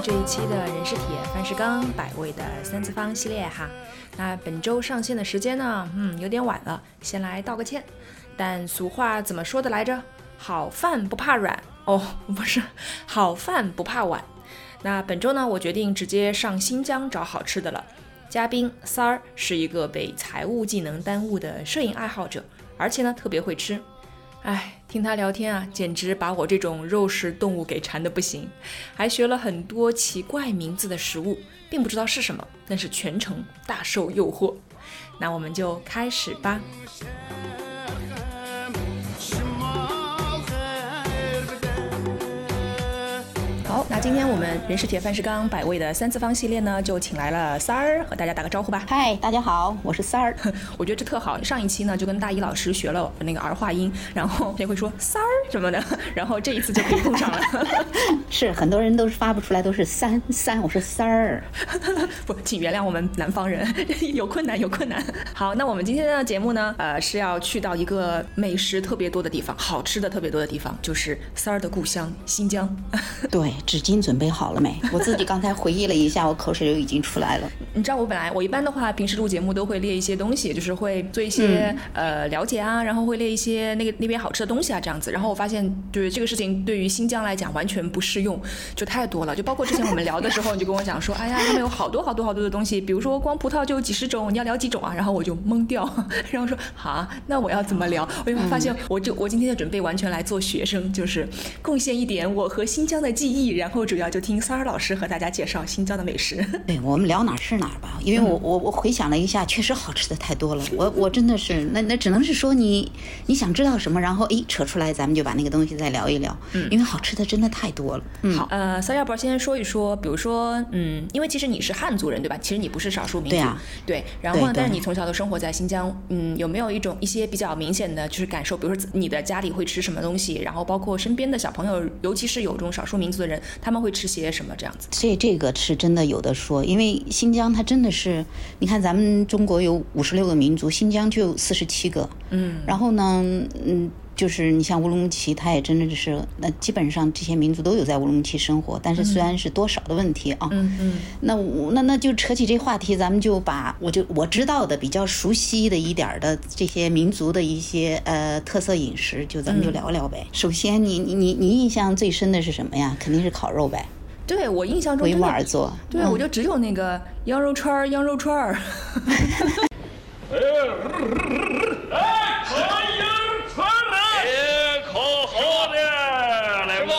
这一期的人是铁，饭是钢，百味的三次方系列哈。那本周上线的时间呢，嗯，有点晚了，先来道个歉。但俗话怎么说的来着？好饭不怕软哦，不是，好饭不怕晚。那本周呢，我决定直接上新疆找好吃的了。嘉宾三儿是一个被财务技能耽误的摄影爱好者，而且呢特别会吃。哎，听他聊天啊，简直把我这种肉食动物给馋的不行。还学了很多奇怪名字的食物，并不知道是什么，但是全程大受诱惑。那我们就开始吧。好，那今天我们人是铁，饭是钢，百味的三次方系列呢，就请来了三儿，和大家打个招呼吧。嗨，大家好，我是三儿。我觉得这特好。上一期呢，就跟大一老师学了那个儿化音，然后也会说三儿什么的，然后这一次就可以用上了。是很多人都是发不出来，都是三三，我是三儿。不，请原谅我们南方人，有困难，有困难。好，那我们今天的节目呢，呃，是要去到一个美食特别多的地方，好吃的特别多的地方，就是三儿的故乡新疆。对。纸巾准备好了没？我自己刚才回忆了一下，我口水就已经出来了。你知道我本来我一般的话，平时录节目都会列一些东西，就是会做一些呃了解啊，然后会列一些那个那边好吃的东西啊这样子。然后我发现，就是这个事情对于新疆来讲完全不适用，就太多了。就包括之前我们聊的时候，你就跟我讲说，哎呀，他们有好多好多好多的东西，比如说光葡萄就有几十种，你要聊几种啊？然后我就懵掉，然后说好，那我要怎么聊？我就发现，我就我今天的准备完全来做学生，就是贡献一点我和新疆的记忆，然后主要就。听三儿老师和大家介绍新疆的美食。对我们聊哪是哪吧，因为我我我回想了一下，确实好吃的太多了。我我真的是那那只能是说你你想知道什么，然后诶扯出来，咱们就把那个东西再聊一聊。嗯，因为好吃的真的太多了。嗯，好，呃，三儿要不要先说一说？比如说，嗯，因为其实你是汉族人对吧？其实你不是少数民族。对啊。对，然后呢但是你从小都生活在新疆，嗯，有没有一种一些比较明显的就是感受？比如说你的家里会吃什么东西？然后包括身边的小朋友，尤其是有这种少数民族的人，他们会吃些什么这样子？这这个是真的有的说，因为新疆它真的是，你看咱们中国有五十六个民族，新疆就有四十七个，嗯，然后呢，嗯，就是你像乌鲁木齐，它也真的是，那基本上这些民族都有在乌鲁木齐生活，但是虽然是多少的问题啊，嗯嗯，那我那那就扯起这话题，咱们就把我就我知道的比较熟悉的一点的这些民族的一些呃特色饮食，就咱们就聊聊呗。首先，你你你你印象最深的是什么呀？肯定是烤肉呗。对我印象中，维吾尔族，对我就只有那个羊肉串儿，羊肉串儿哎，烤好的，来不？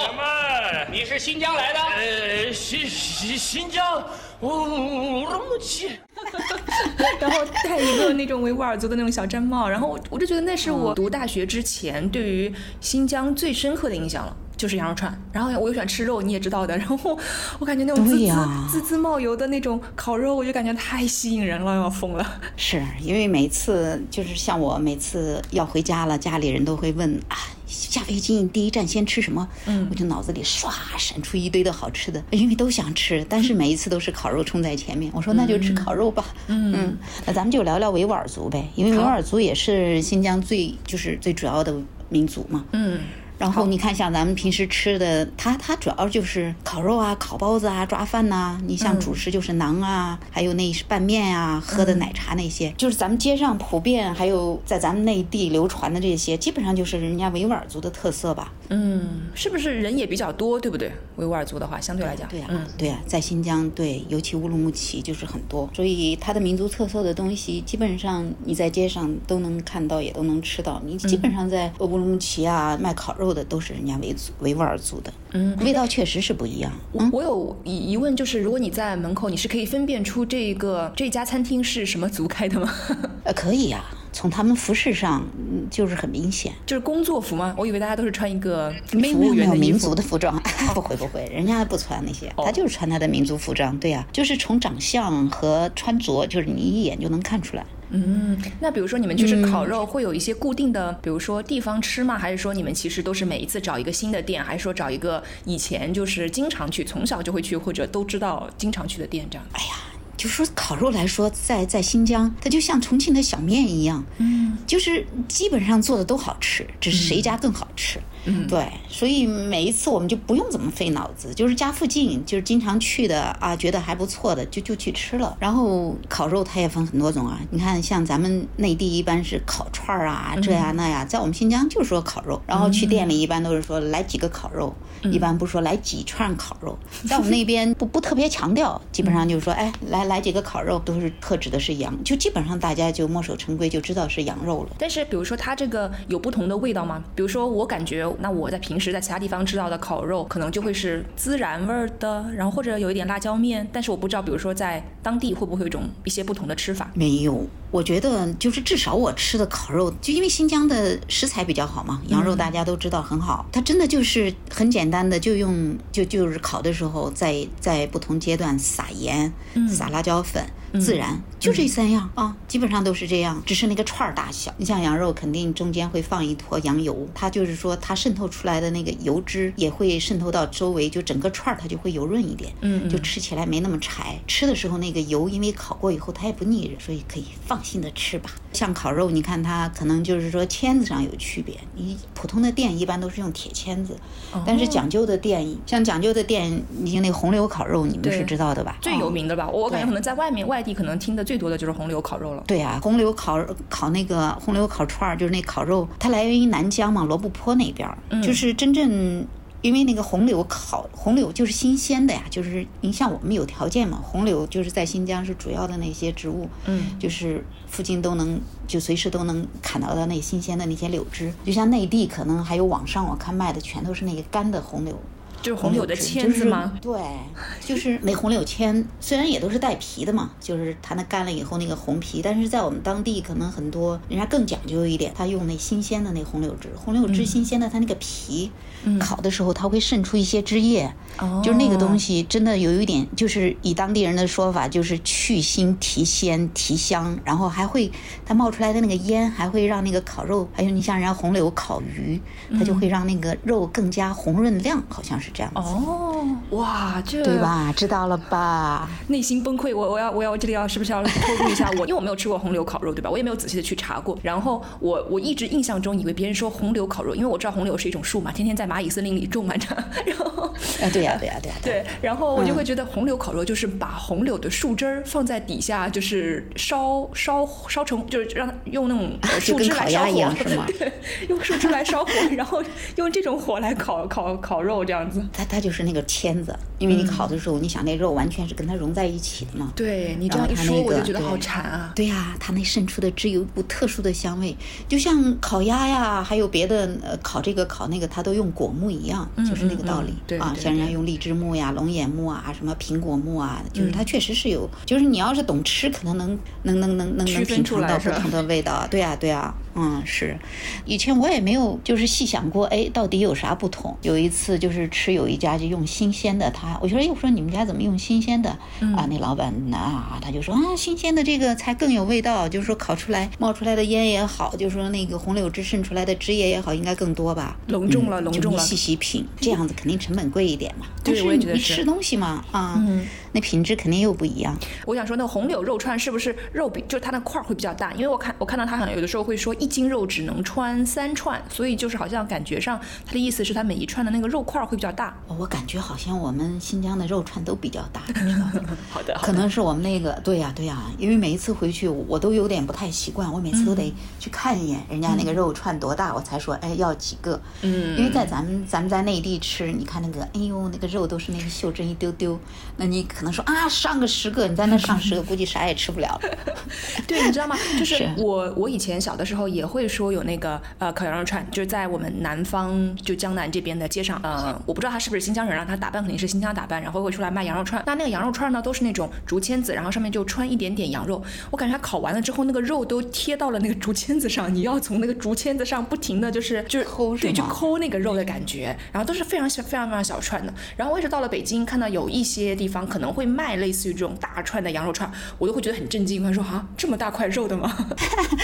你是新疆来的？呃，新新新疆乌鲁木齐。然后戴一个那种维吾尔族的那种小毡帽，然后我我就觉得那是我读大学之前对于新疆最深刻的印象了。就是羊肉串，然后我又喜欢吃肉，你也知道的。然后我感觉那种滋滋滋滋冒油的那种烤肉，我就感觉太吸引人了，要疯了。是因为每次就是像我每次要回家了，家里人都会问啊，下飞机第一站先吃什么？嗯，我就脑子里唰闪出一堆的好吃的，因为都想吃，但是每一次都是烤肉冲在前面。我说那就吃烤肉吧。嗯嗯，那咱们就聊聊维吾尔族呗，因为维吾尔族也是新疆最就是最主要的民族嘛。嗯。然后你看，像咱们平时吃的，它它主要就是烤肉啊、烤包子啊、抓饭呐。你像主食就是馕啊，还有那是拌面啊、喝的奶茶那些，就是咱们街上普遍，还有在咱们内地流传的这些，基本上就是人家维吾尔族的特色吧。嗯，是不是人也比较多，对不对？维吾尔族的话，相对来讲，对呀，嗯，对呀，在新疆，对，尤其乌鲁木齐就是很多，所以它的民族特色的东西，基本上你在街上都能看到，也都能吃到。你基本上在乌鲁木齐啊卖烤肉。的都是人家维族维吾尔族的，嗯，味道确实是不一样。我有疑疑问，就是如果你在门口，你是可以分辨出这个这家餐厅是什么族开的吗？呃，可以呀，从他们服饰上就是很明显，就是工作服吗？我以为大家都是穿一个没有没有民族的服装，不会不会，人家不穿那些，他就是穿他的民族服装。对呀，就是从长相和穿着，就是你一眼就能看出来。嗯，那比如说你们就是烤肉，会有一些固定的，比如说地方吃吗？还是说你们其实都是每一次找一个新的店，还是说找一个以前就是经常去、从小就会去或者都知道经常去的店这样？哎呀，就说烤肉来说，在在新疆，它就像重庆的小面一样，嗯，就是基本上做的都好吃，只是谁家更好吃。嗯，对，所以每一次我们就不用怎么费脑子，就是家附近就是经常去的啊，觉得还不错的就就去吃了。然后烤肉它也分很多种啊，你看像咱们内地一般是烤串儿啊，这呀那呀，在我们新疆就是说烤肉，然后去店里一般都是说来几个烤肉，一般不说来几串烤肉，在我们那边不不特别强调，基本上就是说哎来来几个烤肉，都是特指的是羊，就基本上大家就墨守成规，就知道是羊肉了。但是比如说它这个有不同的味道吗？比如说我感觉那我在平时在其他地方吃到的烤肉，可能就会是孜然味儿的，然后或者有一点辣椒面，但是我不知道，比如说在当地会不会有一种一些不同的吃法？没有，我觉得就是至少我吃的烤肉，就因为新疆的食材比较好嘛，羊肉大家都知道很好，它真的就是很简单的，就用就就是烤的时候在在不同阶段撒盐、撒辣椒粉。孜然就这三样啊，基本上都是这样，只是那个串儿大小。你像羊肉，肯定中间会放一坨羊油，它就是说它渗透出来的那个油脂也会渗透到周围，就整个串儿它就会油润一点，嗯，就吃起来没那么柴。吃的时候那个油因为烤过以后它也不腻所以可以放心的吃吧。像烤肉，你看它可能就是说签子上有区别，你普通的店一般都是用铁签子，但是讲究的店，像讲究的店，你像那红柳烤肉，你们是知道的吧？最有名的吧？我感觉可能在外面外。外地可能听的最多的就是红柳烤肉了。对啊，红柳烤烤那个红柳烤串儿，就是那烤肉，它来源于南疆嘛，罗布泊那边儿，就是真正因为那个红柳烤红柳就是新鲜的呀，就是您像我们有条件嘛，红柳就是在新疆是主要的那些植物，嗯，就是附近都能就随时都能砍到的那新鲜的那些柳枝，就像内地可能还有网上我看卖的全都是那个干的红柳。就是红柳的签子吗？对，就是那红柳签，虽然也都是带皮的嘛，就是它那干了以后那个红皮，但是在我们当地可能很多人家更讲究一点，他用那新鲜的那红柳枝，红柳枝新鲜的，它那个皮烤的时候它会渗出一些汁液，就是那个东西真的有一点，就是以当地人的说法就是去腥提鲜提香，然后还会它冒出来的那个烟还会让那个烤肉，还有你像人家红柳烤鱼，它就会让那个肉更加红润亮，好像是。这样子哦，哇，这对吧？知道了吧？内心崩溃，我我要我要这里要是不是要透露一下我？因为我没有吃过红柳烤肉，对吧？我也没有仔细的去查过。然后我我一直印象中以为别人说红柳烤肉，因为我知道红柳是一种树嘛，天天在蚂蚁森林里种满着。然后啊，对呀对呀对呀对。然后我就会觉得红柳烤肉就是把红柳的树枝儿放在底下，就是烧烧烧成，就是让它用那种树枝来烧火，对，用树枝来烧火，然后用这种火来烤烤烤肉这样子。它它就是那个签子，因为你烤的时候，你想那肉完全是跟它融在一起的嘛。对你这样一说，我就觉得好馋啊。对呀，它那渗出的汁有一股特殊的香味，就像烤鸭呀，还有别的呃烤这个烤那个，它都用果木一样，就是那个道理啊。像人家用荔枝木呀、龙眼木啊、什么苹果木啊，就是它确实是有，就是你要是懂吃，可能能能能能能能品尝到不同的味道。对呀，对呀。嗯，是，以前我也没有就是细想过，哎，到底有啥不同？有一次就是吃有一家就用新鲜的，他我觉得，哎，我说你们家怎么用新鲜的？啊，那老板啊，他就说啊，新鲜的这个才更有味道，就是说烤出来冒出来的烟也好，就是说那个红柳枝渗出来的汁液也好，应该更多吧？隆重了，隆重了。细细品，这样子肯定成本贵一点嘛。对，我也觉得是。吃东西嘛，啊。那品质肯定又不一样。我想说，那红柳肉串是不是肉比就是它那块儿会比较大？因为我看我看到它好像有的时候会说一斤肉只能穿三串，所以就是好像感觉上它的意思是它每一串的那个肉块儿会比较大。我感觉好像我们新疆的肉串都比较大。好的，可能是我们那个对呀对呀，因为每一次回去我都有点不太习惯，我每次都得去看一眼人家那个肉串多大，我才说哎要几个。嗯。因为在咱们咱们在内地吃，你看那个哎呦那个肉都是那个袖珍一丢丢，那你。可能说啊，上个十个，你在那上十个，估计啥也吃不了。对，你知道吗？就是我，我以前小的时候也会说有那个呃烤羊肉串，就是在我们南方就江南这边的街上，呃，我不知道他是不是新疆人，让他打扮肯定是新疆打扮，然后会出来卖羊肉串。那那个羊肉串呢，都是那种竹签子，然后上面就穿一点点羊肉。我感觉它烤完了之后，那个肉都贴到了那个竹签子上，你要从那个竹签子上不停的就是就是抠，对，就抠那个肉的感觉。然后都是非常小、非常非常小串的。然后我一直到了北京，看到有一些地方可能。会卖类似于这种大串的羊肉串，我都会觉得很震惊。他说：“啊，这么大块肉的吗？”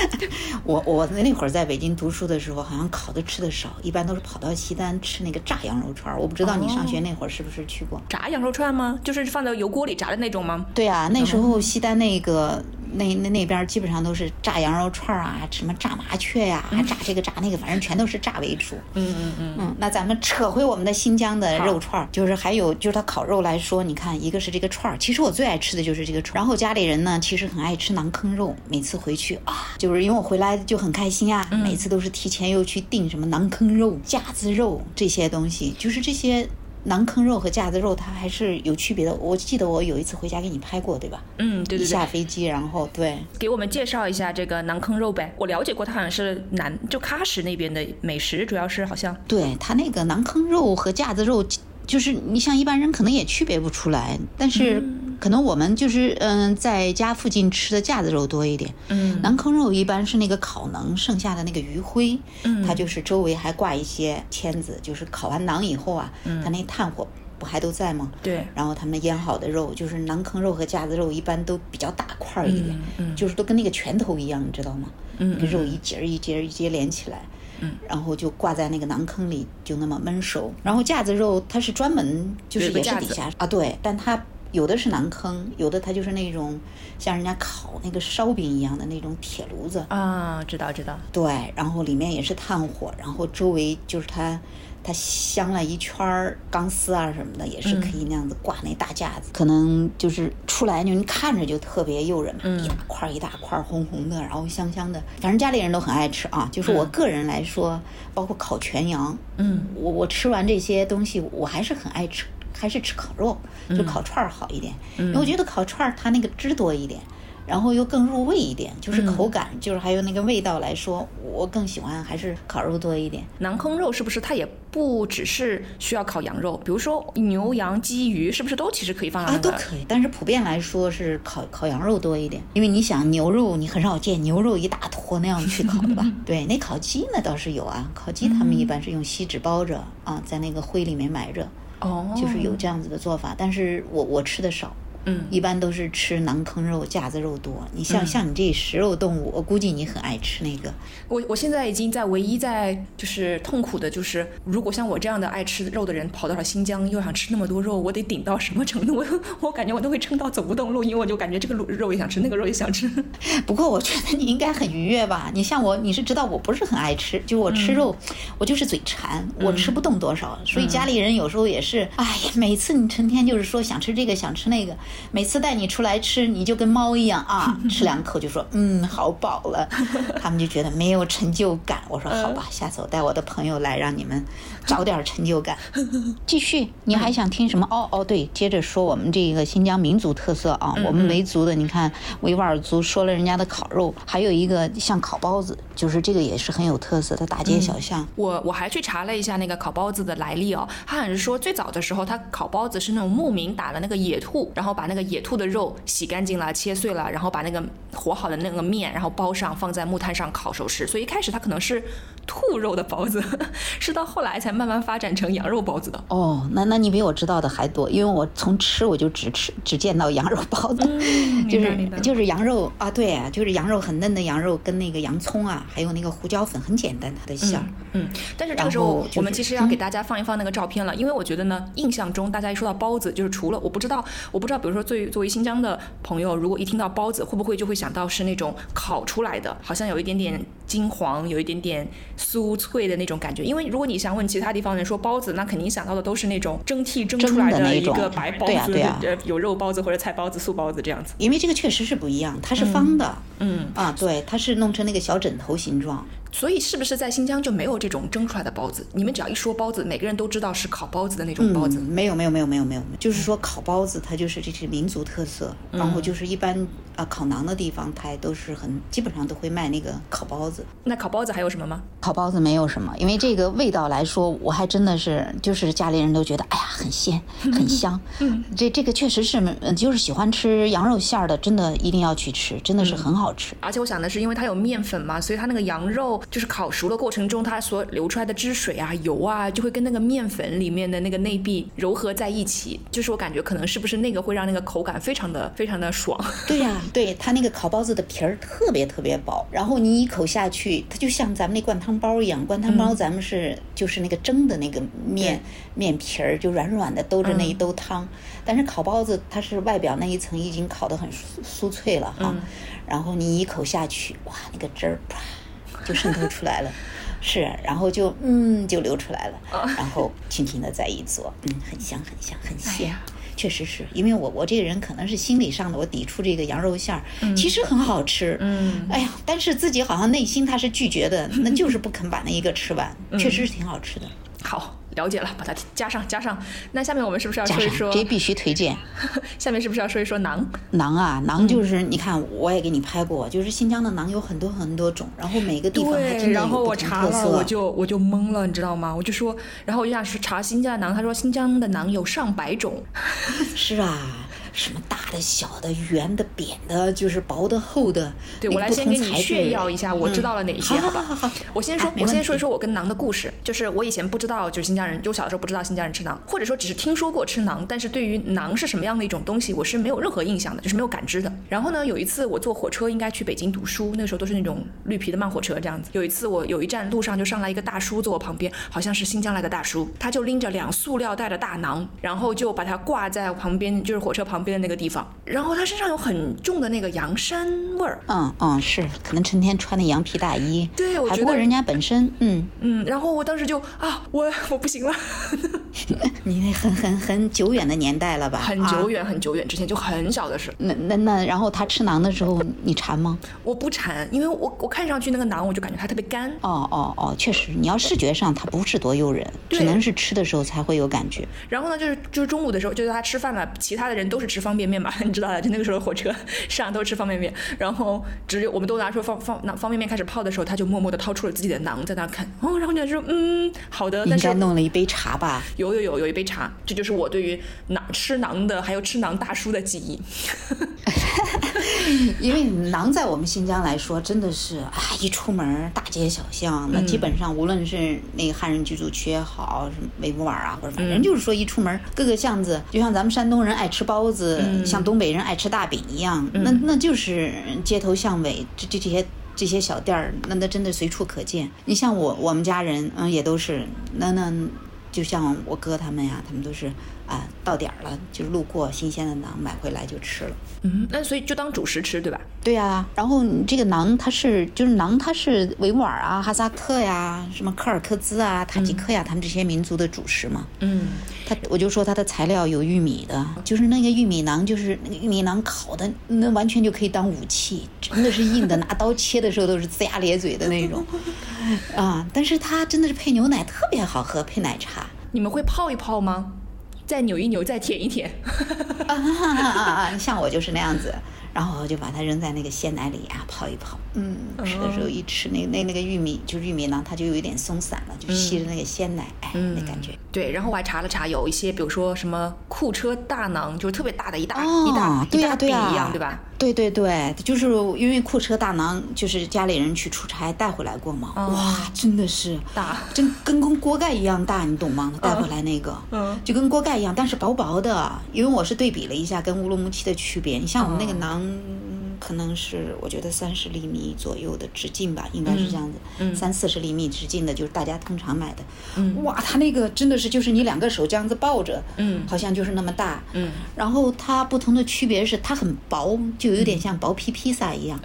我我那会儿在北京读书的时候，好像烤的吃的少，一般都是跑到西单吃那个炸羊肉串。我不知道你上学那会儿是不是去过炸羊肉串吗？就是放在油锅里炸的那种吗？对啊，那时候西单那个。那那那边基本上都是炸羊肉串啊，什么炸麻雀呀、炸这个炸那个，反正全都是炸为主。嗯嗯嗯，嗯，那咱们扯回我们的新疆的肉串儿，就是还有就是它烤肉来说，你看一个是这个串儿，其实我最爱吃的就是这个串儿。然后家里人呢，其实很爱吃馕坑肉，每次回去啊，就是因为我回来就很开心啊，每次都是提前又去订什么馕坑肉、架子肉这些东西，就是这些。馕坑肉和架子肉它还是有区别的。我记得我有一次回家给你拍过，对吧？嗯，对对对，下飞机，然后对，给我们介绍一下这个馕坑肉呗。我了解过，它好像是南就喀什那边的美食，主要是好像对它那个馕坑肉和架子肉，就是你像一般人可能也区别不出来，但是可能我们就是嗯，在家附近吃的架子肉多一点。嗯，馕坑肉一般是那个烤馕剩下的那个余灰，嗯它就是周围还挂一些签子，就是烤完馕以后啊，它那炭火不还都在吗？对，然后他们腌好的肉，就是馕坑肉和架子肉，一般都比较大块儿一点，嗯嗯就是都跟那个拳头一样，你知道吗？嗯那个肉一节儿一节儿一节连起来，嗯，然后就挂在那个馕坑里，就那么焖熟。然后架子肉它是专门就是也是底下啊，对，但它有的是馕坑，有的它就是那种像人家烤那个烧饼一样的那种铁炉子，啊，知道知道，对，然后里面也是炭火，然后周围就是它，它镶了一圈儿钢丝啊什么的，也是可以那样子挂那大架子，可能就是出来就你看着就特别诱人嘛，一大块儿一大块儿红红的，然后香香的，反正家里人都很爱吃啊。就是我个人来说，包括烤全羊，嗯，我我吃完这些东西，我还是很爱吃，还是吃烤肉，就烤串儿好一点，因为我觉得烤串儿它那个汁多一点。然后又更入味一点，就是口感，就是还有那个味道来说，我更喜欢还是烤肉多一点。馕坑肉是不是它也不只是需要烤羊肉，比如说牛羊鸡鱼，是不是都其实可以放啊，都可以，但是普遍来说是烤烤羊肉多一点，因为你想牛肉，你很少见牛肉一大坨那样去烤的吧？对，那烤鸡呢倒是有啊，烤鸡他们一般是用锡纸包着啊，在那个灰里面埋着，哦，就是有这样子的做法，但是我我吃的少。嗯一般都是吃馕坑肉、架子肉多。你像、像你这食肉动物，我估计你很爱吃那个。我我现在已经在唯一在就是痛苦的就是，如果像我这样的爱吃肉的人跑到了新疆，又想吃那么多肉，我得顶到什么程度？我 我感觉我都会撑到走不动路，因为我就感觉这个肉肉也想吃，那个肉也想吃。不过我觉得你应该很愉悦吧？你像我，你是知道我不是很爱吃，就我吃肉，我就是嘴馋，我吃不动多少，所以家里人有时候也是，哎呀，每次你成天就是说想吃这个想吃那个，每次带你出来吃，你就跟猫一样啊，吃两口就说嗯好饱了，他们就觉得没有成就感。我说好吧，下次我带我的朋友来，让你们找点成就感。继续，你还想听什么？哦哦，对，接着说我们这个新疆民族特色啊，我们维族的，你看维吾尔族说了人家的烤肉，还有一个像烤包子，就是这个也是很有特色的，大街小巷。我我还去查了一下那个烤包子的来历哦，他好像是说最早的时候，他烤包子是那种牧民打了那个野兔，然后把把那个野兔的肉洗干净了、切碎了，然后把那个和好的那个面，然后包上放在木炭上烤熟食。所以一开始它可能是兔肉的包子，是到后来才慢慢发展成羊肉包子的。哦，那那你比我知道的还多，因为我从吃我就只吃只见到羊肉包子，就是就是羊肉啊，对啊，就是羊肉很嫩的羊肉跟那个洋葱啊，还有那个胡椒粉，很简单它的馅儿。嗯，但是这个时候就是我们其实要给大家放一放那个照片了，因为我觉得呢，印象中大家一说到包子，就是除了我不知道，我不知道，比如说作为作为新疆的朋友，如果一听到包子，会不会就会想到是那种烤出来的，好像有一点点金黄，有一点点酥脆的那种感觉。因为如果你想问其他地方人说包子，那肯定想到的都是那种蒸屉蒸出来的那种个白包子，对啊对啊呃有肉包子或者菜包子、素包子这样子。因为这个确实是不一样，它是方的，嗯，啊，对，它是弄成那个小枕头形状。所以是不是在新疆就没有这种蒸出来的包子？你们只要一说包子，每个人都知道是烤包子的那种包子。嗯，没有没有没有没有没有，就是说烤包子它就是这是民族特色，然后就是一般啊烤馕的地方，它也都是很基本上都会卖那个烤包子。那烤包子还有什么吗？烤包子没有什么，因为这个味道来说，我还真的是就是家里人都觉得，哎呀，很鲜，很香。嗯，这这个确实是，嗯就是喜欢吃羊肉馅儿的，真的一定要去吃，真的是很好吃。而且我想的是，因为它有面粉嘛，所以它那个羊肉就是烤熟的过程中，它所流出来的汁水啊、油啊，就会跟那个面粉里面的那个内壁柔合在一起。就是我感觉可能是不是那个会让那个口感非常的非常的爽。对呀，对它那个烤包子的皮儿特别特别薄，然后你一口下去，它就像咱们那灌汤包一样。灌汤包咱们是就是那个蒸的那个面面皮儿，就软软的兜着那一兜汤。但是烤包子它是外表那一层已经烤得很酥酥脆了哈，然后你一口下去，哇，那个汁儿啪就渗透出来了，是，然后就嗯就流出来了，然后轻轻的再一嘬，嗯，很香很香很鲜。确实是因为我我这个人可能是心理上的，我抵触这个羊肉馅儿，其实很好吃，嗯，哎呀，但是自己好像内心他是拒绝的，那就是不肯把那一个吃完，确实是挺好吃的。好。了解了，把它加上加上。那下面我们是不是要说一说？这必须推荐。下面是不是要说一说馕？馕啊，馕就是你看，我也给你拍过，就是新疆的馕有很多很多种，然后每个地方还真的然后我查了，我就我就懵了，你知道吗？我就说，然后我就想去查新疆的馕，他说新疆的馕有上百种。是啊。什么大的、小的、圆的、扁的，就是薄的、厚的。对我来先给你炫耀一下，我知道了哪些，好吧？好好好。我先说，我先说一说我跟馕的故事。就是我以前不知道，就是新疆人，就小的时候不知道新疆人吃馕，或者说只是听说过吃馕，但是对于馕是什么样的一种东西，我是没有任何印象的，就是没有感知的。然后呢，有一次我坐火车应该去北京读书，那时候都是那种绿皮的慢火车这样子。有一次我有一站路上就上来一个大叔坐我旁边，好像是新疆来的大叔，他就拎着两塑料袋的大馕，然后就把它挂在旁边，就是火车旁边的那个地方。然后他身上有很重的那个羊膻味儿，嗯嗯，是，可能成天穿的羊皮大衣，对，我觉得人家本身，嗯嗯，然后我当时就啊，我 我不行了，你那很很很久远的年代了吧？很久远很久远之前，就很小的事。那那那，然后他吃馕的时候，你馋吗？我不馋，因为我我看上去那个馕，我就感觉它特别干。哦哦哦，确实，你要视觉上它不是多诱人，只能是吃的时候才会有感觉。然后呢，就是就是中午的时候，就是他吃饭了，其他的人都是吃方便面嘛。知道的，就那个时候火车 上都吃方便面，然后只有我们都拿出方方那方便面开始泡的时候，他就默默的掏出了自己的囊在那看，哦，然后就说嗯好的，应该弄了一杯茶吧？有有有有一杯茶，这就是我对于囊吃囊的还有吃囊大叔的记忆。因为囊在我们新疆来说，真的是啊，一出门大街小巷，那基本上无论是那个汉人居住区也好，什么维吾尔啊，或者反正就是说一出门各个巷子，就像咱们山东人爱吃包子，像东北人爱吃大饼一样，那那就是街头巷尾这这这些这些小店儿，那那真的随处可见。你像我我们家人，嗯，也都是那那，就像我哥他们呀，他们都是。啊，到点儿了就路过新鲜的馕买回来就吃了。嗯，那所以就当主食吃，对吧？对呀。然后你这个馕它是就是馕它是维吾尔啊、哈萨克呀、什么柯尔克孜啊、塔吉克呀，他们这些民族的主食嘛。嗯。它我就说它的材料有玉米的，就是那个玉米馕，就是那个玉米馕烤的那完全就可以当武器，真的是硬的，拿刀切的时候都是龇牙咧嘴的那种。啊，但是它真的是配牛奶特别好喝，配奶茶。你们会泡一泡吗？再扭一扭，再舔一舔，啊啊啊像我就是那样子，然后就把它扔在那个鲜奶里啊泡一泡，嗯，吃的时候一吃那那那个玉米就是玉米呢，它就有一点松散了，就吸着那个鲜奶，哎，那感觉。对，然后我还查了查，有一些比如说什么库车大馕，就是特别大的一大一大一大饼一样，对吧？对对对，就是因为库车大馕，就是家里人去出差带回来过嘛，哇，真的是大，真跟跟锅盖一样大，你懂吗？带回来那个，嗯，就跟锅盖一样，但是薄薄的。因为我是对比了一下跟乌鲁木齐的区别，你像我们那个馕。可能是我觉得三十厘米左右的直径吧，应该是这样子，三四十厘米直径的，就是大家通常买的。哇，它那个真的是就是你两个手这样子抱着，嗯好像就是那么大。嗯然后它不同的区别是它很薄，就有点像薄皮披萨一样。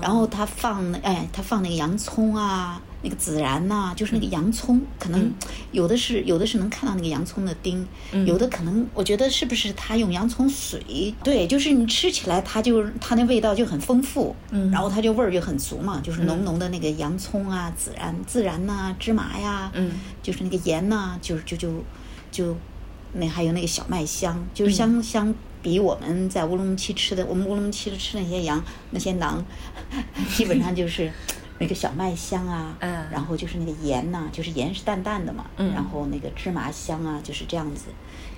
然后它放哎，它放那个洋葱啊。那个孜然呐，就是那个洋葱，可能有的是有的是能看到那个洋葱的丁，有的可能我觉得是不是他用洋葱水？对，就是你吃起来它就它那味道就很丰富，然后它就味儿就很足嘛，就是浓浓的那个洋葱啊、孜然、孜然呐、芝麻呀，嗯就是那个盐呐，就是就就就那还有那个小麦香，就是相相比我们在乌鲁木齐吃的，我们乌鲁木齐的吃那些羊那些馕，基本上就是。那个小麦香啊，嗯，然后就是那个盐呐，就是盐是淡淡的嘛，嗯，然后那个芝麻香啊，就是这样子，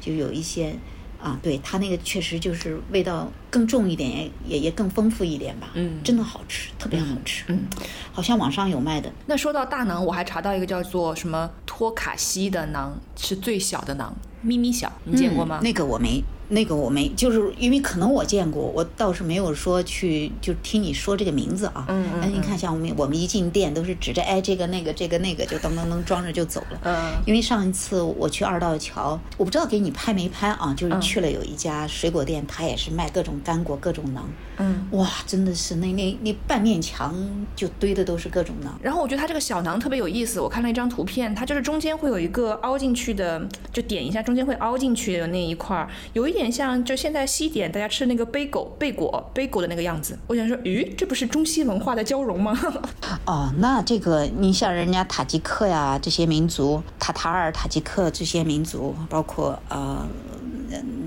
就有一些啊，对它那个确实就是味道更重一点，也也也更丰富一点吧。嗯真的好吃，特别好吃。嗯，好像网上有卖的。那说到大馕，我还查到一个叫做什么托卡西的馕，是最小的馕，咪咪小，你见过吗？嗯那个我没，那个我没，就是因为可能我见过，我倒是没有说去就听你说这个名字啊。嗯嗯但你看，像我们我们一进店都是指着哎这个那个这个那个就噔噔噔装着就走了。嗯因为上一次我去二道桥，我不知道给你拍没拍啊，就是去了有一家水果店，它也是卖各种干果、各种馕。嗯。哇，真的是那那那半面墙就堆的都是各种馕。然后我觉得它这个小馕特别有意思，我看了一张图片，它就是中间会有一个凹进去的，就点一下中间会凹进去的那一块儿，有一点像就现在西点大家吃的那个贝狗贝果贝果的那个样子。我想说，咦，这不是中西文化的交融吗？哦，那这个你像人家塔吉克呀这些民族，塔塔尔、塔吉克这些民族，包括呃，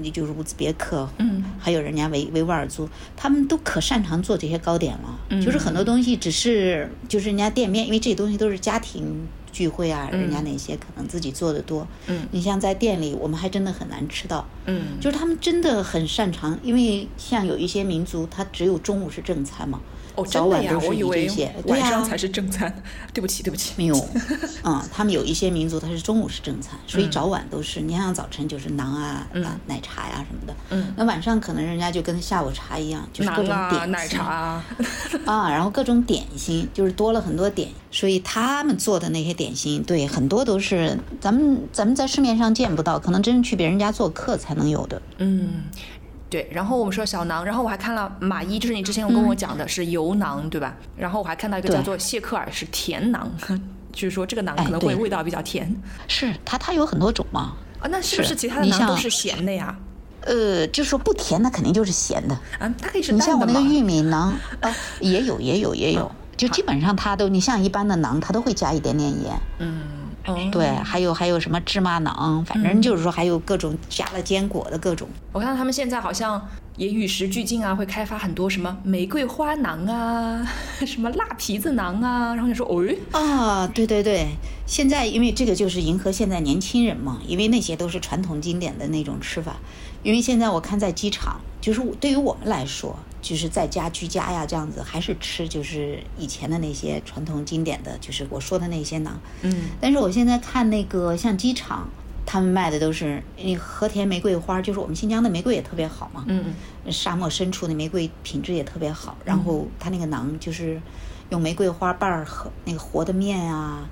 你就是乌兹别克，嗯，还有人家维维吾尔族，他们都可擅长做这些糕点了。嗯就是很多东西只是就是人家店面，因为这些东西都是家庭聚会啊，人家那些可能自己做的多。嗯，你像在店里，我们还真的很难吃到。嗯，就是他们真的很擅长，因为像有一些民族，他只有中午是正餐嘛。哦，早晚都是以这我以为些对呀晚上才是正餐。对不起，对不起。没有，嗯，他们有一些民族，他是中午是正餐，所以嗯早晚都是。你像早晨就是馕啊、啊奶茶呀、什么的，嗯，那晚上可能人家就跟下午茶一样，就是各种点心奶茶啊，啊，然后各种点心，就是多了很多点，所以他们做的那些点心，对，很多都是咱们咱们在市面上见不到，可能真是去别人家做客才能有的。嗯。对，然后我们说小囊，然后我还看了马伊，就是你之前有跟我讲的是油囊，对吧？然后我还看到一个叫做谢克尔是甜囊，就是说这个馕哎对可能会味道比较甜是它，它有很多种嘛。啊。那是不是是其他的囊都是咸的呀？呃，就是说不甜，那肯定就是咸的。啊，它可以是你像我？那个玉米囊，呃，也有，也有，也有，就基本上它都，你像一般的囊，它都会加一点点盐。嗯，哦，对，还有还有什么芝麻馕，反正就是说还有各种加了坚果的各种。我看他们现在好像也与时俱进啊，会开发很多什么玫瑰花馕啊，什么辣皮子馕啊，然后就说，哦，啊，对对对，现在因为这个就是迎合现在年轻人嘛，因为那些都是传统经典的那种吃法。因为现在我看在机场，就是对于我们来说，就是在家居家呀这样子，还是吃就是以前的那些传统经典的，就是我说的那些馕。嗯但是我现在看那个像机场，他们卖的都是那和田玫瑰花，就是我们新疆的玫瑰也特别好嘛。嗯沙漠深处的玫瑰品质也特别好，然后它那个馕就是用玫瑰花瓣儿和那个和的面啊，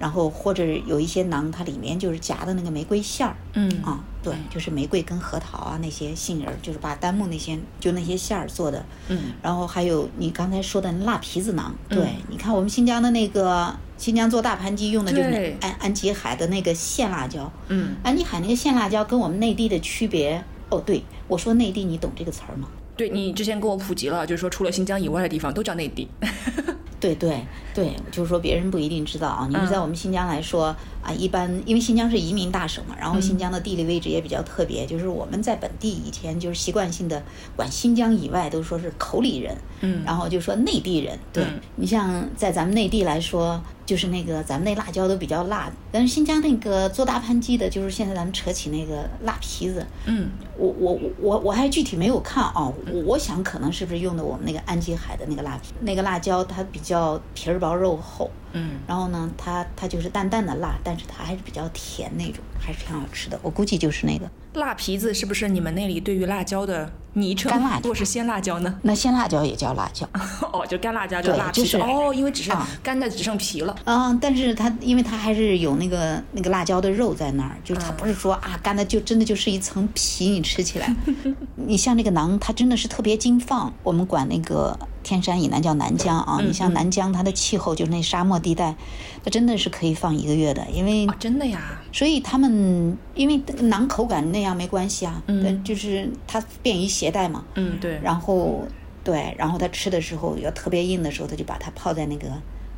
然后或者有一些馕它里面就是夹的那个玫瑰馅儿。嗯。啊，对，就是玫瑰跟核桃啊那些杏仁儿，就是把丹木那些就那些馅儿做的，嗯。然后还有你刚才说的辣皮子馕，对，你看我们新疆的那个新疆做大盘鸡用的就是安安吉海的那个线辣椒，嗯，安吉海那个线辣椒跟我们内地的区别，哦，对我说内地，你懂这个词儿吗？对你之前跟我普及了，就是说除了新疆以外的地方都叫内地。对对对，就是说别人不一定知道啊。你们在我们新疆来说啊，一般因为新疆是移民大省嘛，然后新疆的地理位置也比较特别，就是我们在本地以前就是习惯性的管新疆以外都说是口里人，嗯然后就说内地人。对、嗯你像在咱们内地来说，就是那个咱们那辣椒都比较辣，但是新疆那个做大盘鸡的，就是现在咱们扯起那个辣皮子，嗯我我我我还具体没有看啊，我我想可能是不是用的我们那个安吉海的那个辣皮，那个辣椒它比较皮儿薄肉厚，嗯，然后呢，它它就是淡淡的辣，但是它还是比较甜那种，还是挺好吃的。我估计就是那个。辣皮子是不是你们那里对于辣椒的昵称？干辣椒或是鲜辣椒呢？那鲜辣椒也叫辣椒，哦，就干辣椒，就对辣皮子。就是哦，因为只是啊干的只剩皮了。嗯，但是它因为它还是有那个那个辣椒的肉在那儿，就是它不是说啊干的就真的就是一层皮，你吃起来，你像那个馕，它真的是特别经放。我们管那个天山以南叫南疆啊，你像南疆它的气候就是那沙漠地带，它真的是可以放一个月的，因为啊，真的呀。所以他们因为馕口感那样没关系啊，嗯，就是它便于携带嘛，嗯，对。然后对，然后他吃的时候要特别硬的时候，他就把它泡在那个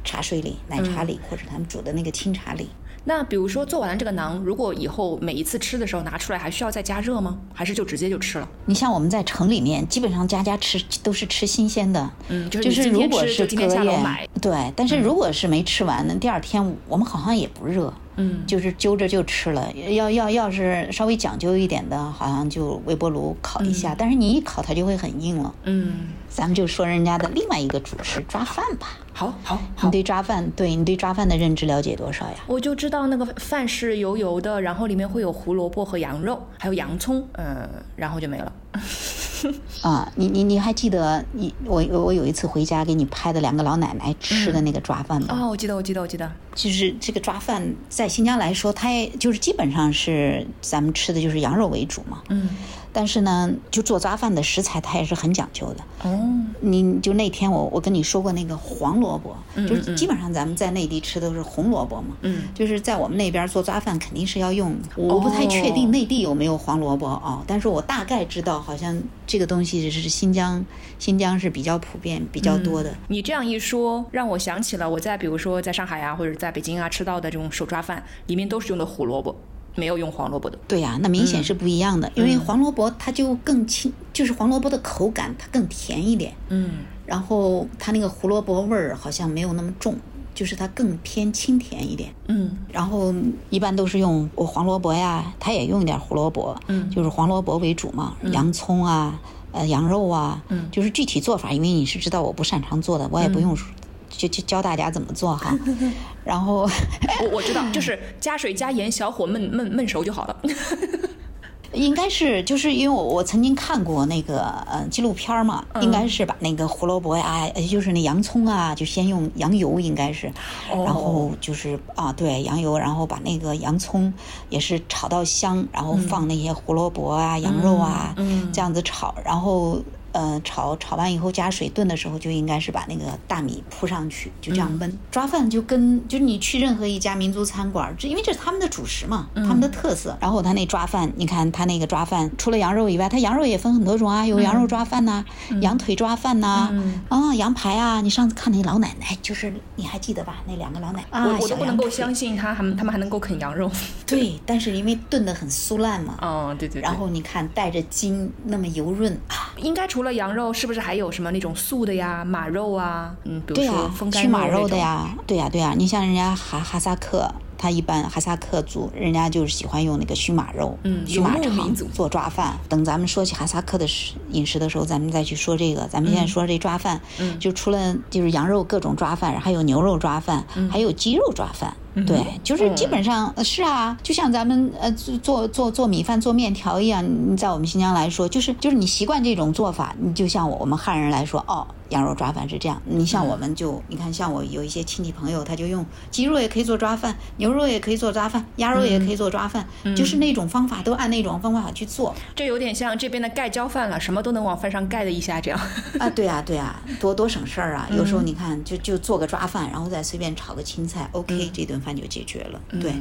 茶水里、奶茶里，或者他们煮的那个清茶里。那比如说做完了这个馕，如果以后每一次吃的时候拿出来，还需要再加热吗？还是就直接就吃了？你像我们在城里面，基本上家家吃都是吃新鲜的，嗯，就是如果是隔夜买。，对，但是如果是没吃完呢，第二天我们好像也不热，嗯，就是揪着就吃了。要要要是稍微讲究一点的，好像就微波炉烤一下，但是你一烤它就会很硬了。嗯，咱们就说人家的另外一个主食抓饭吧。好，好，你。对抓饭，对你对抓饭的认知了解多少呀？我就知道那个饭是油油的，然后里面会有胡萝卜和羊肉，还有洋葱，嗯，然后就没了。啊，你你你还记得你我我有一次回家给你拍的两个老奶奶吃的那个抓饭吗？哦，我记得，我记得，我记得。就是这个抓饭在新疆来说，它也就是基本上是咱们吃的就是羊肉为主嘛。嗯，但是呢，就做抓饭的食材它也是很讲究的。哦，你就那天我我跟你说过那个黄萝卜，嗯就是基本上咱们在内地吃都是红萝卜嘛。嗯，就是在我们那边做抓饭肯定是要用，我不太确定内地有没有黄萝卜啊、但是我大概知道好像这个东西是新疆新疆是比较普遍比较多的。你这样一说，让我想起了我在比如说在上海啊，或者在北京啊吃到的这种手抓饭，里面都是用的胡萝卜，没有用黄萝卜的。对呀、那明显是不一样的，因为黄萝卜它就更清，就是黄萝卜的口感它更甜一点，嗯。然后它那个胡萝卜味儿好像没有那么重，就是它更偏清甜一点。嗯。然后一般都是用我黄萝卜呀，它也用一点胡萝卜，嗯。就是黄萝卜为主嘛，洋葱啊，呃，羊肉啊，嗯。就是具体做法，因为你是知道我不擅长做的，我也不用就就教大家怎么做哈。然后我我知道，就是加水加盐，小火焖焖焖熟就好了。应该是就是因为我我曾经看过那个呃纪录片儿嘛，应该是把那个胡萝卜呀，呃就是那洋葱啊，就先用羊油应该是，哦然后就是啊对羊油，然后把那个洋葱也是炒到香，然后放那些胡萝卜啊、羊肉啊，嗯这样子炒，然后。呃，炒炒完以后加水炖的时候，就应该是把那个大米铺上去，就这样焖。抓饭就跟就是你去任何一家民族餐馆，这因为这是他们的主食嘛，他们的特色。然后他那抓饭，你看他那个抓饭，除了羊肉以外，他羊肉也分很多种啊，有羊肉抓饭呐、羊腿抓饭呐、啊，羊排啊。你上次看那老奶奶，就是你还记得吧？那两个老奶奶啊，我我都不能够相信他们他们还能够啃羊肉。对，但是因为炖得很酥烂嘛，哦，对对对。然后你看带着筋，那么油润啊。应该除了羊肉，是不是还有什么那种素的呀、马肉啊？嗯，比如对呀、说风干驱马肉。的呀，对呀、对呀、你像人家哈哈萨克，他一般哈萨克族，人家就是喜欢用那个熏马肉，嗯熏马肠做抓饭。等咱们说起哈萨克的食饮食的时候，咱们再去说这个。咱们现在说这抓饭，嗯就除了就是羊肉各种抓饭，还有牛肉抓饭，嗯还有鸡肉抓饭。对，就是基本上、呃是啊，就像咱们呃做做做做米饭、做面条一样，你在我们新疆来说，就是就是你习惯这种做法，你就像我我们汉人来说，哦，羊肉抓饭是这样。你像我们就、你看，像我有一些亲戚朋友，他就用鸡肉也可以做抓饭，牛肉也可以做抓饭，鸭肉也可以做抓饭，就是那种方法都按那种方法去做。这有点像这边的盖浇饭了，什么都能往饭上盖的一下这样。啊，对啊，对啊，多多省事儿啊！有时候你看，就就做个抓饭，然后再随便炒个青菜，OK，、这顿饭就解决了。对，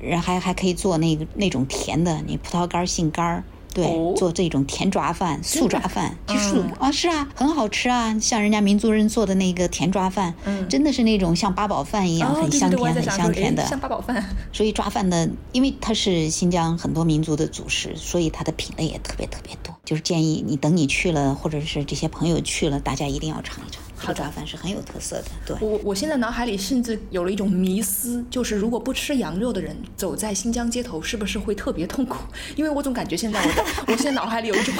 然后还还可以做那个那种甜的，你葡萄干、杏干儿。对，哦做这种甜抓饭、素抓饭，就素、嗯啊，是啊，很好吃啊。像人家民族人做的那个甜抓饭，嗯真的是那种像八宝饭一样，哦，很香甜、很香甜的。像八宝饭。所以抓饭的，因为它是新疆很多民族的主食，所以它的品类也特别特别多。就是建议你等你去了，或者是这些朋友去了，大家一定要尝一尝。这个抓饭是很有特色的，对。我我现在脑海里甚至有了一种迷思，就是如果不吃羊肉的人走在新疆街头，是不是会特别痛苦？因为我总感觉现在我我现在脑海里有一种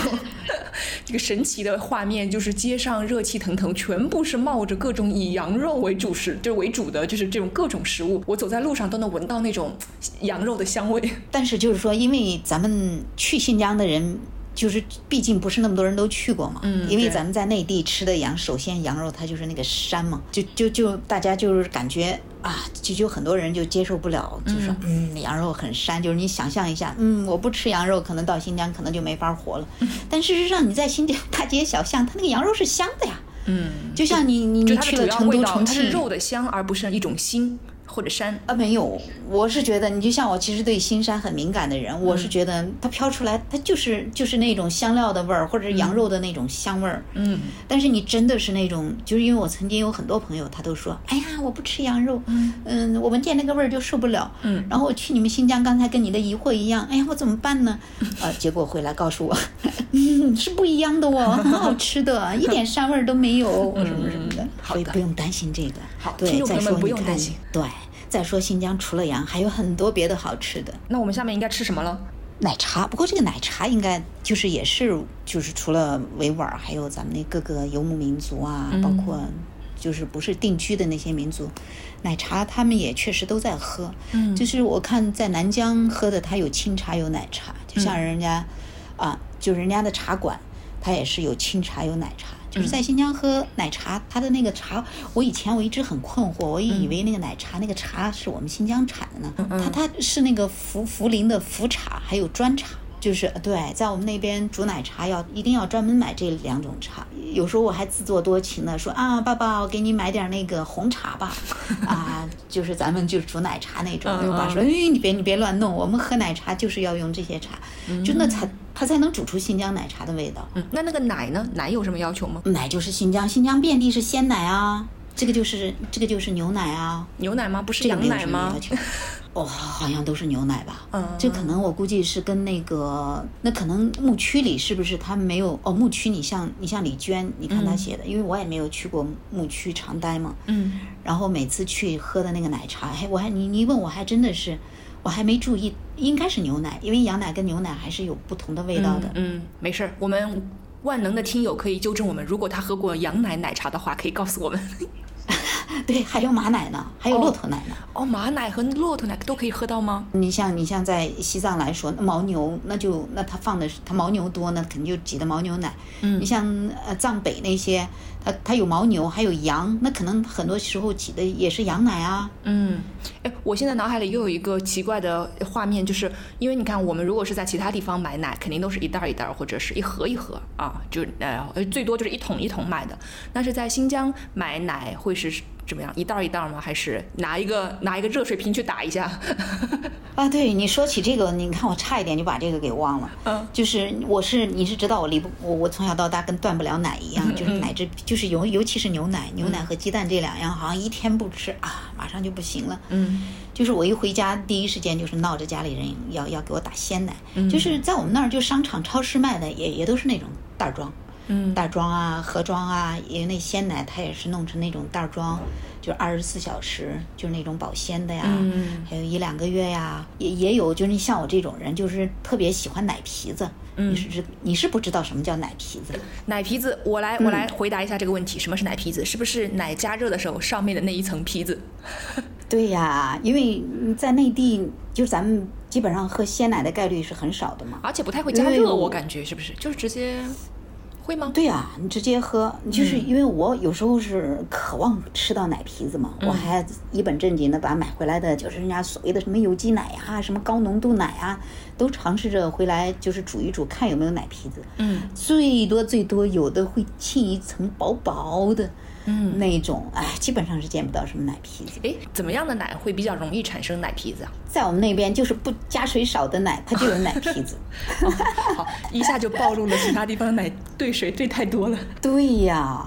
这个神奇的画面，就是街上热气腾腾，全部是冒着各种以羊肉为主食，就是为主的，就是这种各种食物，我走在路上都能闻到那种羊肉的香味。但是就是说，因为咱们去新疆的人。就是，毕竟不是那么多人都去过嘛，嗯因为咱们在内地吃的羊，首先羊肉它就是那个膻嘛，就就就大家就是感觉啊，就就很多人就接受不了，就说嗯。羊肉很膻，就是你想象一下，嗯，我不吃羊肉，可能到新疆可能就没法活了。嗯。但事实上你在新疆大街小巷，它那个羊肉是香的呀，嗯，就像你你你去了成都、重它是，肉的香，而不是一种腥或者膻。啊，没有，我是觉得你就像我，其实对新山很敏感的人，我是觉得它飘出来，它就是就是那种香料的味儿，或者是羊肉的那种香味儿。嗯但是你真的是那种，就是因为我曾经有很多朋友，他都说，哎呀，我不吃羊肉，嗯我闻见那个味儿就受不了。嗯然后我去你们新疆，刚才跟你的疑惑一样，哎呀，我怎么办呢？呃，结果回来告诉我，嗯，是不一样的哦，很 好吃的，一点膻味儿都没有，什么什么的。好的所以不用担心这个。好对，再听众朋友们说不用担心。对，再说新疆除了羊，还有很多别的好吃的。那我们下面应该吃什么了？奶茶，不过这个奶茶应该就是也是就是除了维吾尔，还有咱们那各个游牧民族啊，包括就是不是定居的那些民族，奶茶他们也确实都在喝。嗯就是我看在南疆喝的，它有清茶有奶茶，就像人家、啊，就人家的茶馆，它也是有清茶有奶茶。就是在新疆喝奶茶，它的那个茶，我以前我一直很困惑，我也以为那个奶茶那个茶是我们新疆产的呢，它它是那个茯茯苓的茯茶，还有砖茶。就是对，在我们那边煮奶茶要一定要专门买这两种茶。有时候我还自作多情的说啊，爸爸，我给你买点那个红茶吧，啊，就是咱们就煮奶茶那种。嗯我爸说，哎，你别你别乱弄，我们喝奶茶就是要用这些茶，就那才它才能煮出新疆奶茶的味道。嗯，那那个奶呢？奶有什么要求吗？奶就是新疆，新疆遍地是鲜奶啊，这个就是这个就是牛奶啊，牛奶吗？不是这个没有羊奶吗什么要？求。哦，好像都是牛奶吧？嗯这可能我估计是跟那个，那可能牧区里是不是他没有？哦，牧区你像你像李娟，你看她写的，因为我也没有去过牧区常待嘛。嗯，然后每次去喝的那个奶茶，还我还你你一问我还真的是，我还没注意，应该是牛奶，因为羊奶跟牛奶还是有不同的味道的。嗯，没事儿，我们万能的听友可以纠正我们，如果他喝过羊奶奶茶的话，可以告诉我们。对，还有马奶呢，还有骆驼奶呢。哦，马奶和骆驼奶都可以喝到吗？你像你像在西藏来说，那牦牛那就那它放的是它牦牛多，呢肯定就挤的牦牛奶。嗯你像呃藏北那些，它它有牦牛，还有羊，那可能很多时候挤的也是羊奶啊。嗯，哎，我现在脑海里又有一个奇怪的画面，就是因为你看，我们如果是在其他地方买奶，肯定都是一袋一袋或者是一盒一盒啊，就呃最多就是一桶一桶买的。但是在新疆买奶会是怎么样？一袋一袋吗？还是拿一个拿一个热水瓶去打一下？啊，对你说起这个，你看我差一点就把这个给忘了。嗯，就是我是你是知道我离不我我从小到大跟断不了奶一样，就是奶制就是尤尤其是牛奶，牛奶和鸡蛋这两样好像一天不吃啊，马上就不行了。嗯就是我一回家，第一时间就是闹着家里人要要给我打鲜奶，就是在我们那儿就商场、超市卖的也也都是那种袋儿装，嗯袋装啊、盒装啊，因为那鲜奶它也是弄成那种袋儿装，就二十四小时，就是那种保鲜的呀，嗯还有一两个月呀，也也有就是你像我这种人，就是特别喜欢奶皮子，你是知你是不知道什么叫奶皮子？奶皮子，我来我来回答一下这个问题，什么是奶皮子？是不是奶加热的时候上面的那一层皮子？对呀，因为在内地，就是咱们基本上喝鲜奶的概率是很少的嘛。而且不太会加热，我感觉是不是？就是直接会吗？对呀、你直接喝，就是因为我有时候是渴望吃到奶皮子嘛，我还一本正经的把买回来的，就是人家所谓的什么有机奶呀、什么高浓度奶啊，都尝试着回来就是煮一煮，看有没有奶皮子。嗯最多最多有的会沁一层薄薄的，嗯，那种，哎，基本上是见不到什么奶皮子。哎，怎么样的奶会比较容易产生奶皮子啊？在我们那边，就是不加水少的奶，它就有奶皮子。好，一下就暴露了其他地方奶兑水兑太多了。对呀，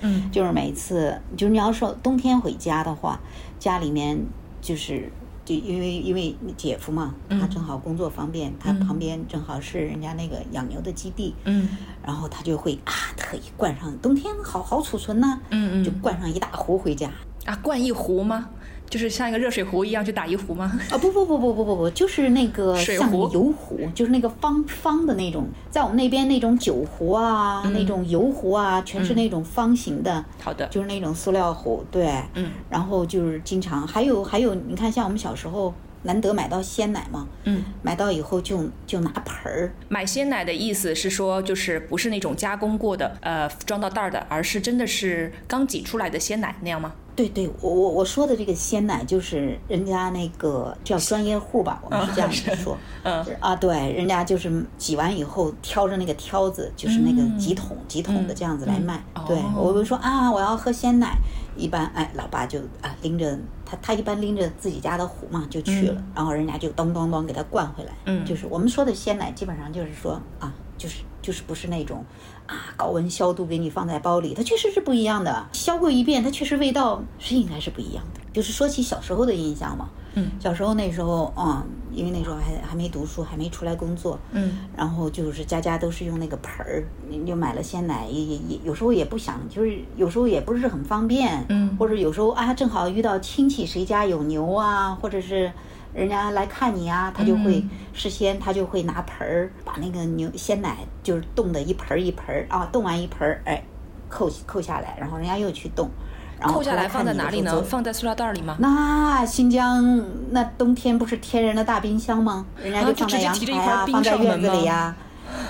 嗯就是每次，就是你要说冬天回家的话，家里面就是就因为因为姐夫嘛，他正好工作方便，他旁边正好是人家那个养牛的基地，嗯然后他就会啊特意灌上，冬天好好储存呢、嗯嗯就灌上一大壶回家。啊，灌一壶吗？就是像一个热水壶一样去打一壶吗？啊不不不不不不不，就是那个像水壶？油壶，就是那个方方的那种，在我们那边那种酒壶啊，那种油壶啊，全是那种方形的。好的，就是那种塑料壶，对，嗯，然后就是经常还有还有，你看像我们小时候难得买到鲜奶嘛，嗯，买到以后就就拿盆儿，买鲜奶的意思是说，就是不是那种加工过的，呃，装到袋儿的，而是真的是刚挤出来的鲜奶那样吗？对对，我我我说的这个鲜奶就是人家那个叫专业户吧，我们是这样子说，嗯。啊，对，人家就是挤完以后挑着那个挑子，就是那个几桶、几桶的这样子来卖。对哦我们说啊，我要喝鲜奶，一般哎，老爸就啊拎着他他一般拎着自己家的壶嘛就去了，然后人家就咚咚咚给他灌回来。嗯就是我们说的鲜奶，基本上就是说啊，就是就是不是那种啊高温消毒给你放在包里，它确实是不一样的。消过一遍，它确实味道是应该是不一样的。就是说起小时候的印象嘛，嗯，小时候那时候啊、因为那时候还还没读书，还没出来工作，嗯，然后就是家家都是用那个盆儿，你就买了鲜奶，也也也有时候也不想，就是有时候也不是很方便，嗯。或者有时候啊正好遇到亲戚谁家有牛啊，或者是人家来看你啊，他就会嗯。事先他就会拿盆儿把那个牛鲜奶就是冻的一盆儿一盆儿啊，冻完一盆儿哎扣扣下来，然后人家又去冻，然后扣下来放在哪里呢？放在塑料袋里吗？那新疆那冬天不是天然的大冰箱吗？人家啊就就放在阳台啊，放在院子里呀、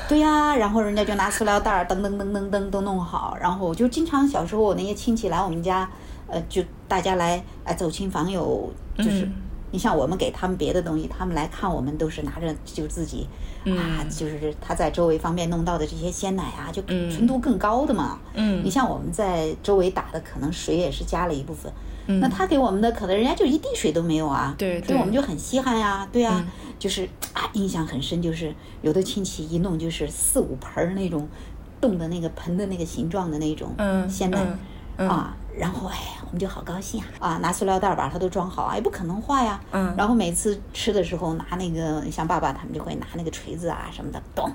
对呀、然后人家就拿塑料袋儿噔噔噔噔噔都弄好，然后我就经常小时候我那些亲戚来我们家，呃，就大家来哎走亲访友，就是、嗯你像我们给他们别的东西，他们来看我们都是拿着就自己、嗯啊，就是他在周围方便弄到的这些鲜奶啊，就嗯纯度更高的嘛。嗯你像我们在周围打的，可能水也是加了一部分。嗯那他给我们的可能人家就一滴水都没有啊，对对所以我们就很稀罕呀，对呀、嗯就是啊，印象很深，就是有的亲戚一弄就是四五盆儿那种冻的那个盆的那个形状的那种嗯鲜奶、啊，然后哎，我们就好高兴啊啊，拿塑料袋儿把它都装好啊，也不可能坏呀，嗯。然后每次吃的时候拿那个像爸爸他们就会拿那个锤子啊什么的，咚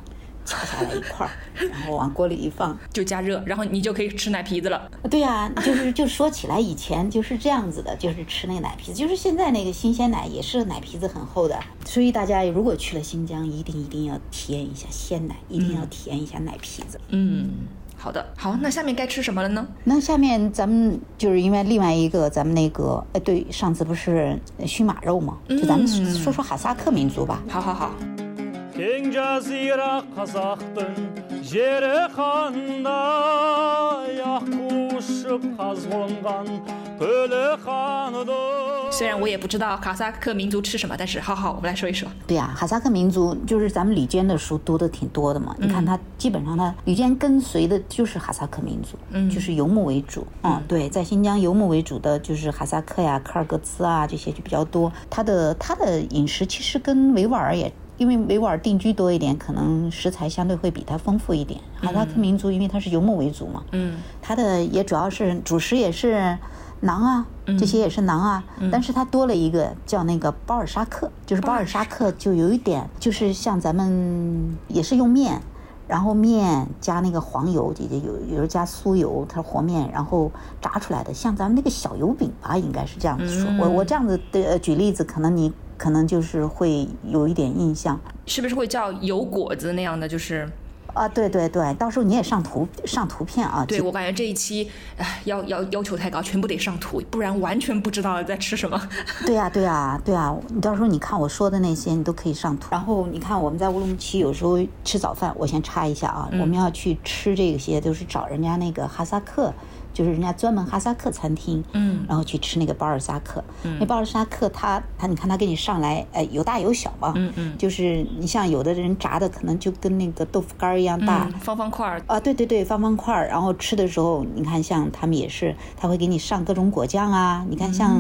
敲下来一块儿，然后往锅里一放，就加热，然后你就可以吃奶皮子了。对呀、就是就说起来，以前就是这样子的，就是吃那个奶皮子，就是现在那个新鲜奶也是奶皮子很厚的，所以大家如果去了新疆，一定一定要体验一下鲜奶，一定要体验一下奶皮子。嗯，好的，好，那下面该吃什么了呢？那下面咱们就是因为另外一个咱们那个，哎，对，上次不是熏马肉吗？就咱们嗯说说哈萨克民族吧。好好好，虽然我也不知道哈萨克民族吃什么，但是好好，我们来说一说。对呀，哈萨克民族就是咱们李娟的书读的挺多的嘛。你看他基本上，他李娟跟随的就是哈萨克民族，嗯，就是游牧为主。嗯，对，在新疆游牧为主的就是哈萨克呀、科尔克孜啊这些就比较多。他的他的饮食其实跟维吾尔也，因为维吾尔定居多一点，可能食材相对会比它丰富一点。哈萨克民族因为它是游牧为主嘛，嗯，它的也主要是主食也是。馕啊，这些也是馕啊，但是它多了一个叫那个包尔沙克，就是包尔沙克就有一点就是像咱们也是用面。然后面加那个黄油，姐姐有有时候加酥油，它是和面，然后炸出来的，像咱们那个小油饼吧，应该是这样子说。我我这样子的呃举例子，可能你可能就是会有一点印象。是不是会叫油果子那样的？就是啊，对对对，到时候你也上图上图片啊。对我感觉这一期，哎，要要要求太高，全部得上图，不然完全不知道在吃什么。对呀、对呀、对呀、你到时候你看我说的那些，你都可以上图。然后你看我们在乌鲁木齐有时候吃早饭，我先插一下啊，我们要去吃这些，都是找人家那个哈萨克，就是人家专门哈萨克餐厅，嗯。然后去吃那个巴尔萨克。那巴尔萨克它它你看它给你上来，哎，有大有小嘛，嗯嗯。就是你像有的人炸的可能就跟那个豆腐干儿一样大，嗯，方方块儿，啊，对对对，方方块儿，然后吃的时候，你看像他们也是，他会给你上各种果酱啊，你看像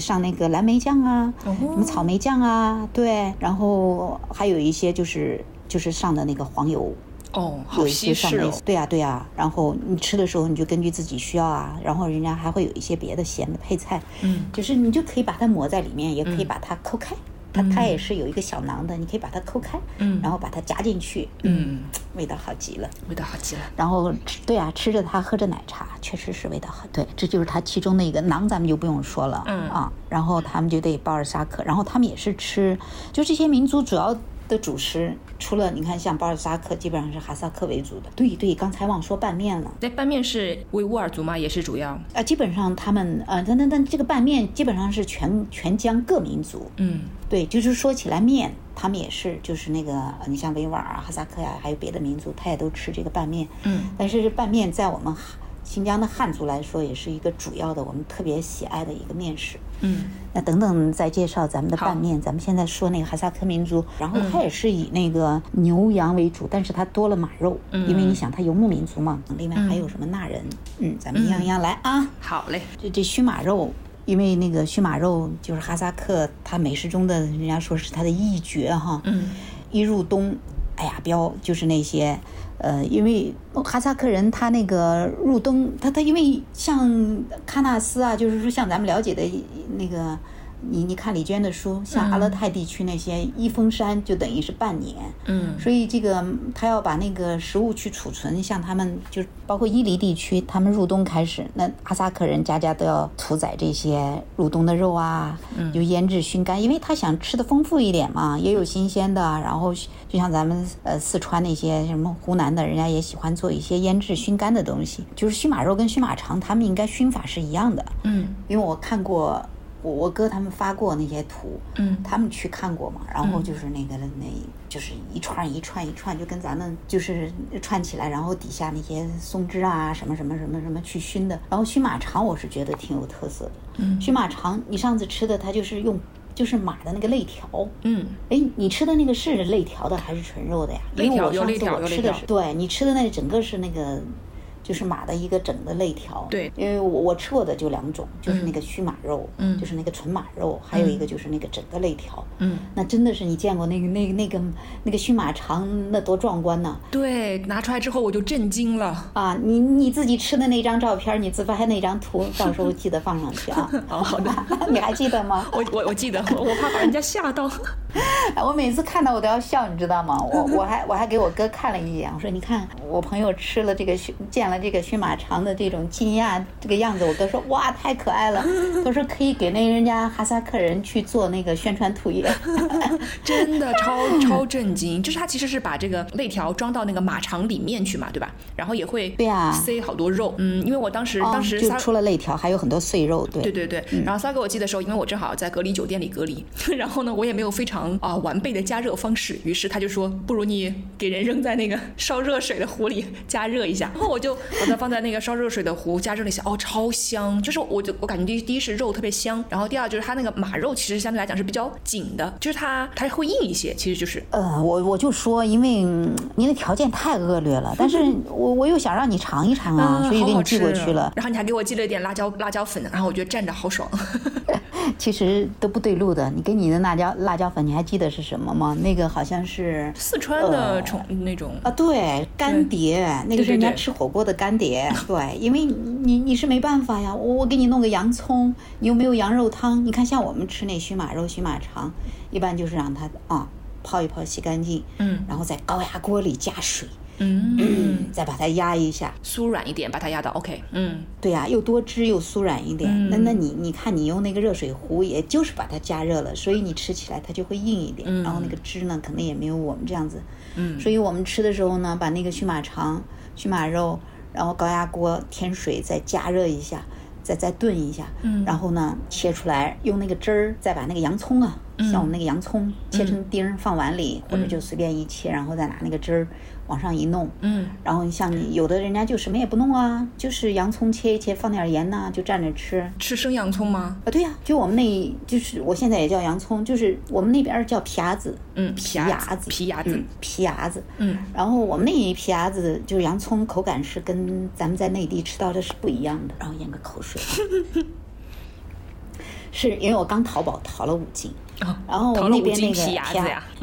上那个蓝莓酱啊，哦。什么草莓酱啊，对，然后还有一些就是就是上的那个黄油，哦，有好一些上的西式哦。对呀、对呀、然后你吃的时候你就根据自己需要啊，然后人家还会有一些别的咸的配菜，嗯，就是你就可以把它抹在里面，也可以把它抠开。它它也是有一个小囊的，你可以把它抠开，嗯然后把它夹进去，嗯，味道好极了。味道好极了。然后吃对啊，吃着它喝着奶茶，确实是味道好。对，这就是它其中的一个囊，咱们就不用说了，嗯啊，然后他们就得包尔沙克，然后他们也是吃，就这些民族主要的主食，除了你看像巴尔扎克，基本上是哈萨克为主的。对对，刚才忘说拌面了。那拌面是维吾尔族吗？也是主要。啊，基本上他们呃，但但但这个拌面基本上是全全疆各民族，嗯对，就是说起来面，他们也是，就是那个，呃你像维吾尔啊、哈萨克呀、还有别的民族，他也都吃这个拌面。嗯但是拌面在我们汉新疆的汉族来说，也是一个主要的，我们特别喜爱的一个面食。嗯那等等再介绍咱们的拌面，咱们现在说那个哈萨克民族，然后它也是以那个牛羊为主，但是它多了马肉，嗯因为你想它游牧民族嘛。另外还有什么纳人，嗯，咱们一样一样来啊。好嘞。这这须马肉，因为那个驯马肉就是哈萨克，它美食中的人家说是它的一绝哈。嗯一入冬，哎呀，标就是那些，呃，因为哈萨克人他那个入冬，他他因为像喀纳斯啊，就是说像咱们了解的那个。你你看李娟的书，像阿勒泰地区那些一封山就等于是半年，嗯，所以这个他要把那个食物去储存，像他们就包括伊犁地区，他们入冬开始，那阿萨克人家家都要屠宰这些入冬的肉啊，就腌制熏干，因为他想吃的丰富一点嘛，也有新鲜的，然后就像咱们呃四川那些什么湖南的，人家也喜欢做一些腌制熏干的东西，就是熏马肉跟熏马肠，他们应该熏法是一样的，嗯，因为我看过。我我哥他们发过那些图，嗯他们去看过嘛，然后就是那个那就是一串一串一串，就跟咱们就是串起来，然后底下那些松枝啊什么什么什么什么去熏的。然后熏马肠我是觉得挺有特色的，嗯熏马肠你上次吃的它就是用就是马的那个肋条，嗯，哎，你吃的那个是肋条的还是纯肉的呀？肋条因为我上次我吃的是，对你吃的那整个是那个。就是马的一个整的肋条，对因为我我吃过的就两种，就是那个须马肉，嗯就是那个纯马肉，还有一个就是那个整个肋条，嗯，那真的是你见过那个那个那个那个驯马肠那多壮观呐！对，拿出来之后我就震惊了。啊，你你自己吃的那张照片，你自拍那张图，到时候记得放上去啊。好 好的，你还记得吗？我我我记得，我我怕把人家吓到。我每次看到我都要笑，你知道吗？我 我还我还给我哥看了一眼，我说你看我朋友吃了这个熏见了这个驯马肠的这种惊讶这个样子，我哥说哇太可爱了，他说可以给那人家哈萨克人去做那个宣传图页。真的超超震惊，就是他其实是把这个肋条装到那个马肠里面去嘛，对吧？然后也会对呀塞好多肉。嗯，因为我当时、当时哦就撒除了肋条，还有很多碎肉，对对对对，然后撒给我寄的时候，因为我正好在隔离酒店里隔离，然后呢，我也没有非常啊、完备的加热方式，于是他就说，不如你给人扔在那个烧热水的壶里加热一下，然后我就把它放在那个烧热水的壶加热了一下，哦，超香，就是我就我感觉第一第一是肉特别香，然后第二就是它那个马肉其实相对来讲是比较紧的，就是它它会硬一些，其实就是呃，我我就说，因为您的条件太恶劣了，但是 我我又想让你尝一尝啊，所以给你寄过吃去了。然后你还给我寄了一点辣椒辣椒粉，然后我觉得蘸着好爽。其实都不对路的。你给你的辣椒辣椒粉，你还记得是什么吗？那个好像是四川的宠、那种啊，对，干碟，那个是人家吃火锅的干碟。对，因为你你你是没办法呀，我我给你弄个洋葱，你又没有羊肉汤。你看，像我们吃那须马肉、须马肠，一般就是让它啊泡一泡，洗干净，嗯然后在高压锅里加水，嗯嗯，再把它压一下。酥软一点，把它压到 OK，嗯对呀、又多汁又酥软一点。那那你你看，你用那个热水壶，也就是把它加热了，所以你吃起来它就会硬一点。然后那个汁呢，可能也没有我们这样子。嗯所以我们吃的时候呢，把那个驯马肠、驯马肉，然后高压锅添水，再加热一下。再再炖一下，嗯然后呢切出来，用那个汁儿再把那个洋葱啊，像我们那个洋葱切成丁儿放碗里，或者就随便一切，然后再拿那个汁儿往上一弄，嗯然后你像你有的人家就什么也不弄啊，就是洋葱切一切，放点盐呐、就蘸着吃。吃生洋葱吗？啊，对呀、就我们那，就是我现在也叫洋葱，就是我们那边儿叫皮牙子，嗯，皮牙牙子，皮牙子嗯，皮牙子，嗯然后我们那一皮牙子就是洋葱，口感是跟咱们在内地吃到的是不一样的。然后咽个口水啊，是因为我刚淘宝淘了五斤，哦然后我们那边那个皮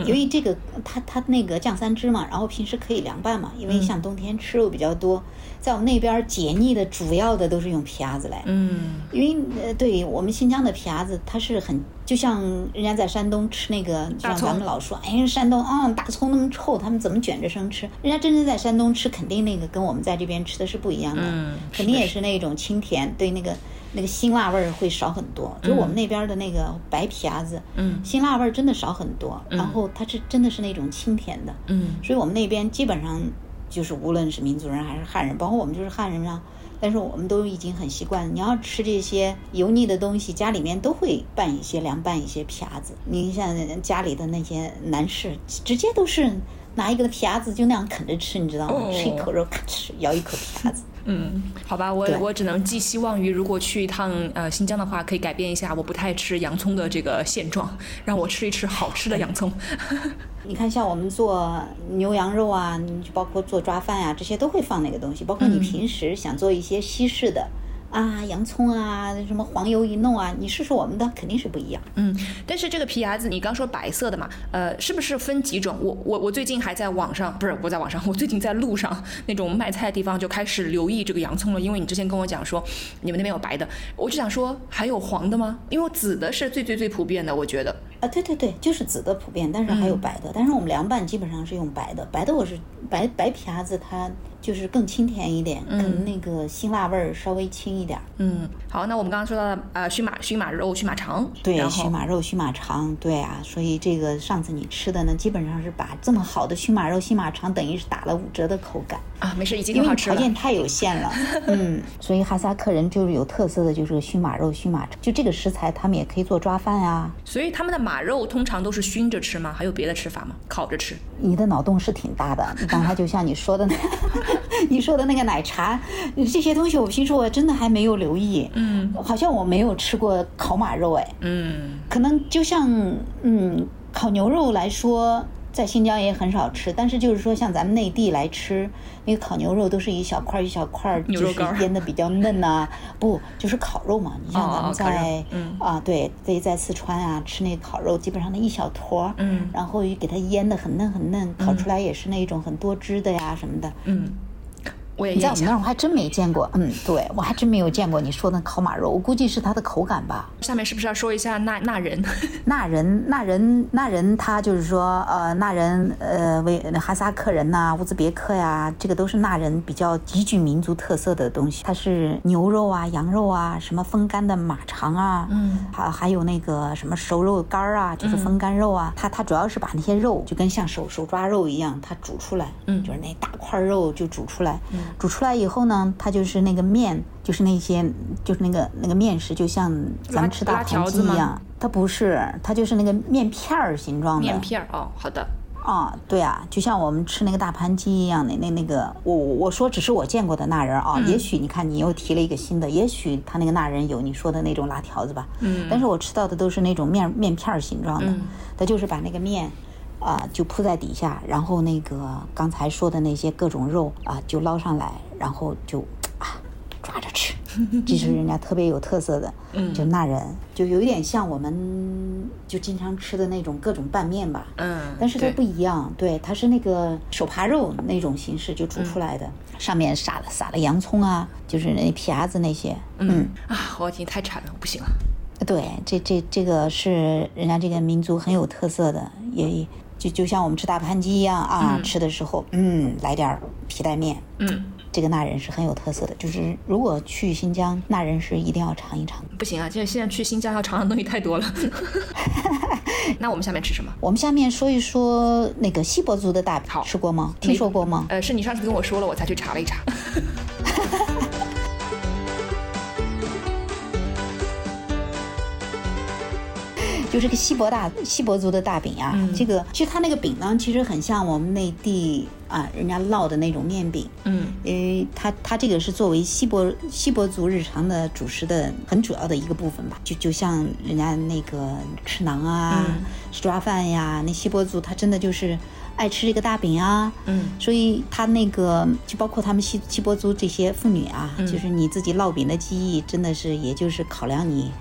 因为这个它它那个酱三汁嘛，然后平时可以凉拌嘛，因为像冬天吃肉比较多，在我们那边解腻的主要的都是用皮牙子来，嗯。因为呃，对我们新疆的皮牙子，它是很就像人家在山东吃那个，就像咱们老说，哎，山东啊、大葱那么臭，他们怎么卷着生吃？人家真正在山东吃，肯定那个跟我们在这边吃的是不一样的，嗯肯定也是那种清甜，对那个那个辛辣味儿会少很多。就我们那边的那个白皮鸭子，嗯辛辣味儿真的少很多，然后它是真的是那种清甜的，嗯所以我们那边基本上就是无论是民族人还是汉人，包括我们就是汉人啊，但是我们都已经很习惯。你要吃这些油腻的东西，家里面都会拌一些凉拌一些皮鸭子。你像家里的那些男士，直接都是拿一个皮鸭子就那样啃着吃，你知道吗？哦吃一口肉，咔哧咬一口皮鸭子。嗯，好吧，我我只能寄希望于，如果去一趟呃新疆的话，可以改变一下我不太吃洋葱的这个现状，让我吃一吃好吃的洋葱。你看，像我们做牛羊肉啊，你就包括做抓饭呀、这些都会放那个东西。包括你平时想做一些西式的，啊，洋葱啊，什么黄油一弄啊，你试试我们的，肯定是不一样。嗯，但是这个皮牙子，你刚说白色的嘛，呃，是不是分几种？我我我最近还在网上，不是我在网上，我最近在路上那种卖菜的地方就开始留意这个洋葱了，因为你之前跟我讲说你们那边有白的，我就想说还有黄的吗？因为紫的是最最最普遍的，我觉得。啊，对对对，就是紫的普遍，但是还有白的，但是我们凉拌基本上是用白的，白的我是白白皮牙子它。就是更清甜一点，可能那个辛辣味儿稍微轻一点。嗯，好，那我们刚刚说到的呃熏马熏马肉、熏马肠，对，熏马肉、熏马肠，对啊，所以这个上次你吃的呢，基本上是把这么好的熏马肉、熏马肠，等于是打了五折的口感啊。没事，已经因为条件太有限了。嗯，所以哈萨克人就是有特色的就是熏马肉、熏马肠，就这个食材他们也可以做抓饭啊。所以他们的马肉通常都是熏着吃吗？还有别的吃法吗？烤着吃？你的脑洞是挺大的，刚才就像你说的那。你说的那个奶茶，这些东西我平时我真的还没有留意。嗯，好像我没有吃过烤马肉哎。嗯，可能就像嗯烤牛肉来说，在新疆也很少吃。但是就是说，像咱们内地来吃那个烤牛肉，都是一小块一小块，就是腌的比较嫩呐。不，就是烤肉嘛。你像咱们在啊，对，在在四川啊吃那烤肉，基本上那一小坨，嗯，然后给它腌的很嫩很嫩，烤出来也是那一种很多汁的呀什么的。嗯。你在我们那儿我还真没见过，嗯，对我还真没有见过你说的烤马肉，我估计是它的口感吧。下面是不是要说一下那 那人？那人那人那人他就是说，呃，那人呃为哈萨克人呐、乌兹别克呀，这个都是那人比较极具民族特色的东西。它是牛肉啊、羊肉啊、什么风干的马肠啊，嗯，还还有那个什么熟肉干儿啊，就是风干肉啊。它它主要是把那些肉就跟像手手抓肉一样，它煮出来，嗯，就是那大块肉就煮出来，嗯。煮出来以后呢，它就是那个面，就是那些，就是那个那个面食，就像咱们吃大盘鸡一样。它不是，它就是那个面片儿形状的。面片儿哦，好的。啊，对啊，就像我们吃那个大盘鸡一样的，那那个，我我说只是我见过的那人啊，也许你看你又提了一个新的，也许他那个那人有你说的那种辣条子吧。嗯。但是我吃到的都是那种面面片儿形状的，它就是把那个面。啊，就铺在底下，然后那个刚才说的那些各种肉啊，就捞上来，然后就啊抓着吃，这是人家特别有特色的，就那人就有一点像我们就经常吃的那种各种拌面吧，嗯，但是它不一样，对，它是那个手扒肉那种形式就煮出来的，上面撒了撒了洋葱啊，就是那皮牙子那些，嗯啊，我已经太馋了，不行了，对，这这这个是人家这个民族很有特色的，也。就就像我们吃大盘鸡一样啊，吃的时候，嗯，来点皮带面，嗯，这个那人是很有特色的。就是如果去新疆，那人是一定要尝一尝。不行啊，现在现在去新疆要尝的东西太多了。那我们下面吃什么？我们下面说一说那个锡伯族的大饼，吃过吗？听说过吗？呃，是你上次跟我说了，我才去查了一查。就是个锡伯大锡伯族的大饼呀，这个其实它那个饼呢，其实很像我们内地啊人家烙的那种面饼，嗯，因为它它这个是作为锡伯锡伯族日常的主食的很主要的一个部分吧，就就像人家那个吃馕啊、吃抓饭呀，那锡伯族他真的就是。爱吃这个大饼啊，嗯，所以他那个就包括他们西西伯族这些妇女啊，就是你自己烙饼的技艺，真的是也就是考量你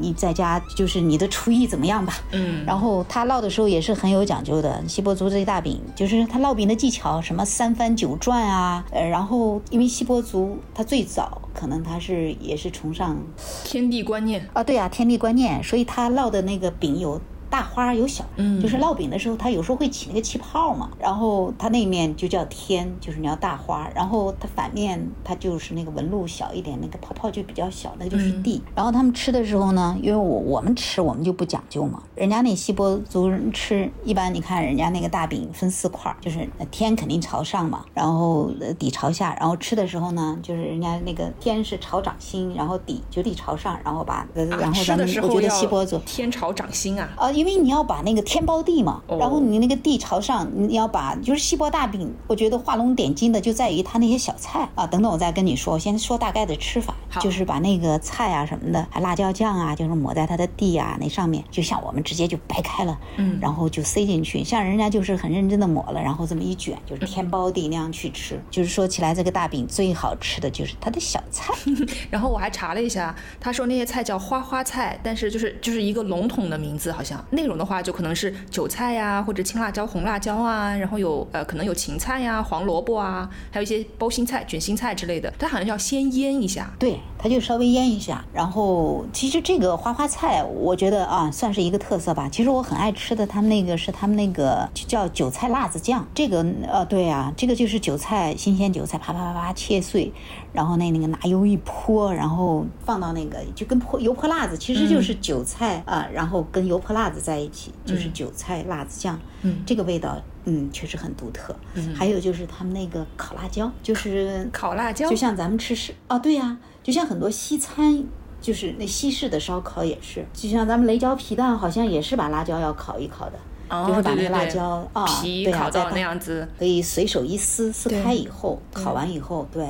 你在家就是你的厨艺怎么样吧，嗯，然后他烙的时候也是很有讲究的。西伯族这大饼就是他烙饼的技巧，什么三翻九转啊，呃，然后因为西伯族他最早可能他是也是崇尚天地观念啊，对啊，天地观念，所以他烙的那个饼有。大花有小，嗯，就是烙饼的时候，它有时候会起那个气泡嘛，然后它那面就叫天，就是你要大花，然后它反面它就是那个纹路小一点，那个泡泡就比较小，那个就是地。然后他们吃的时候呢，因为我我们吃我们就不讲究嘛，人家那锡伯族人吃，一般你看人家那个大饼分四块，就是天肯定朝上嘛，然后底朝下，然后吃的时候呢，就是人家那个天是朝掌心，然后底就底朝上，然后把然后咱们我觉得锡伯族天朝掌心啊，啊。因为你要把那个天包地嘛，然后你那个地朝上，你要把就是锡箔大饼，我觉得画龙点睛的就在于它那些小菜啊等等，我再跟你说，我先说大概的吃法。就是把那个菜啊什么的，还辣椒酱啊，就是抹在它的地啊那上面，就像我们直接就掰开了，嗯然后就塞进去，像人家就是很认真的抹了，然后这么一卷，嗯就是天包地那样去吃。就是说起来，这个大饼最好吃的就是它的小菜，然后我还查了一下，他说那些菜叫花花菜，但是就是就是一个笼统的名字，好像内容的话就可能是韭菜呀、或者青辣椒、红辣椒啊，然后有呃可能有芹菜呀、黄萝卜啊，还有一些包心菜、卷心菜之类的，它好像要先腌一下。对，它就稍微腌一下。然后其实这个花花菜，我觉得啊，算是一个特色吧。其实我很爱吃的，他们那个是他们那个叫韭菜辣子酱。这个呃，对啊，这个就是韭菜，新鲜韭菜，啪啪啪啪切碎，然后那那个拿油一泼，然后放到那个就跟泼油泼辣子，其实就是韭菜啊、然后跟油泼辣子在一起，就是韭菜辣子酱。嗯这个味道。嗯，确实很独特。嗯，还有就是他们那个烤辣椒，就是烤辣椒就像咱们吃是啊，对呀、就像很多西餐，就是那西式的烧烤也是，就像咱们雷椒皮蛋，好像也是把辣椒要烤一烤的，哦就是把那个辣椒啊，皮对、烤到那样子，可以随手一撕，撕开以后，烤完以后，对。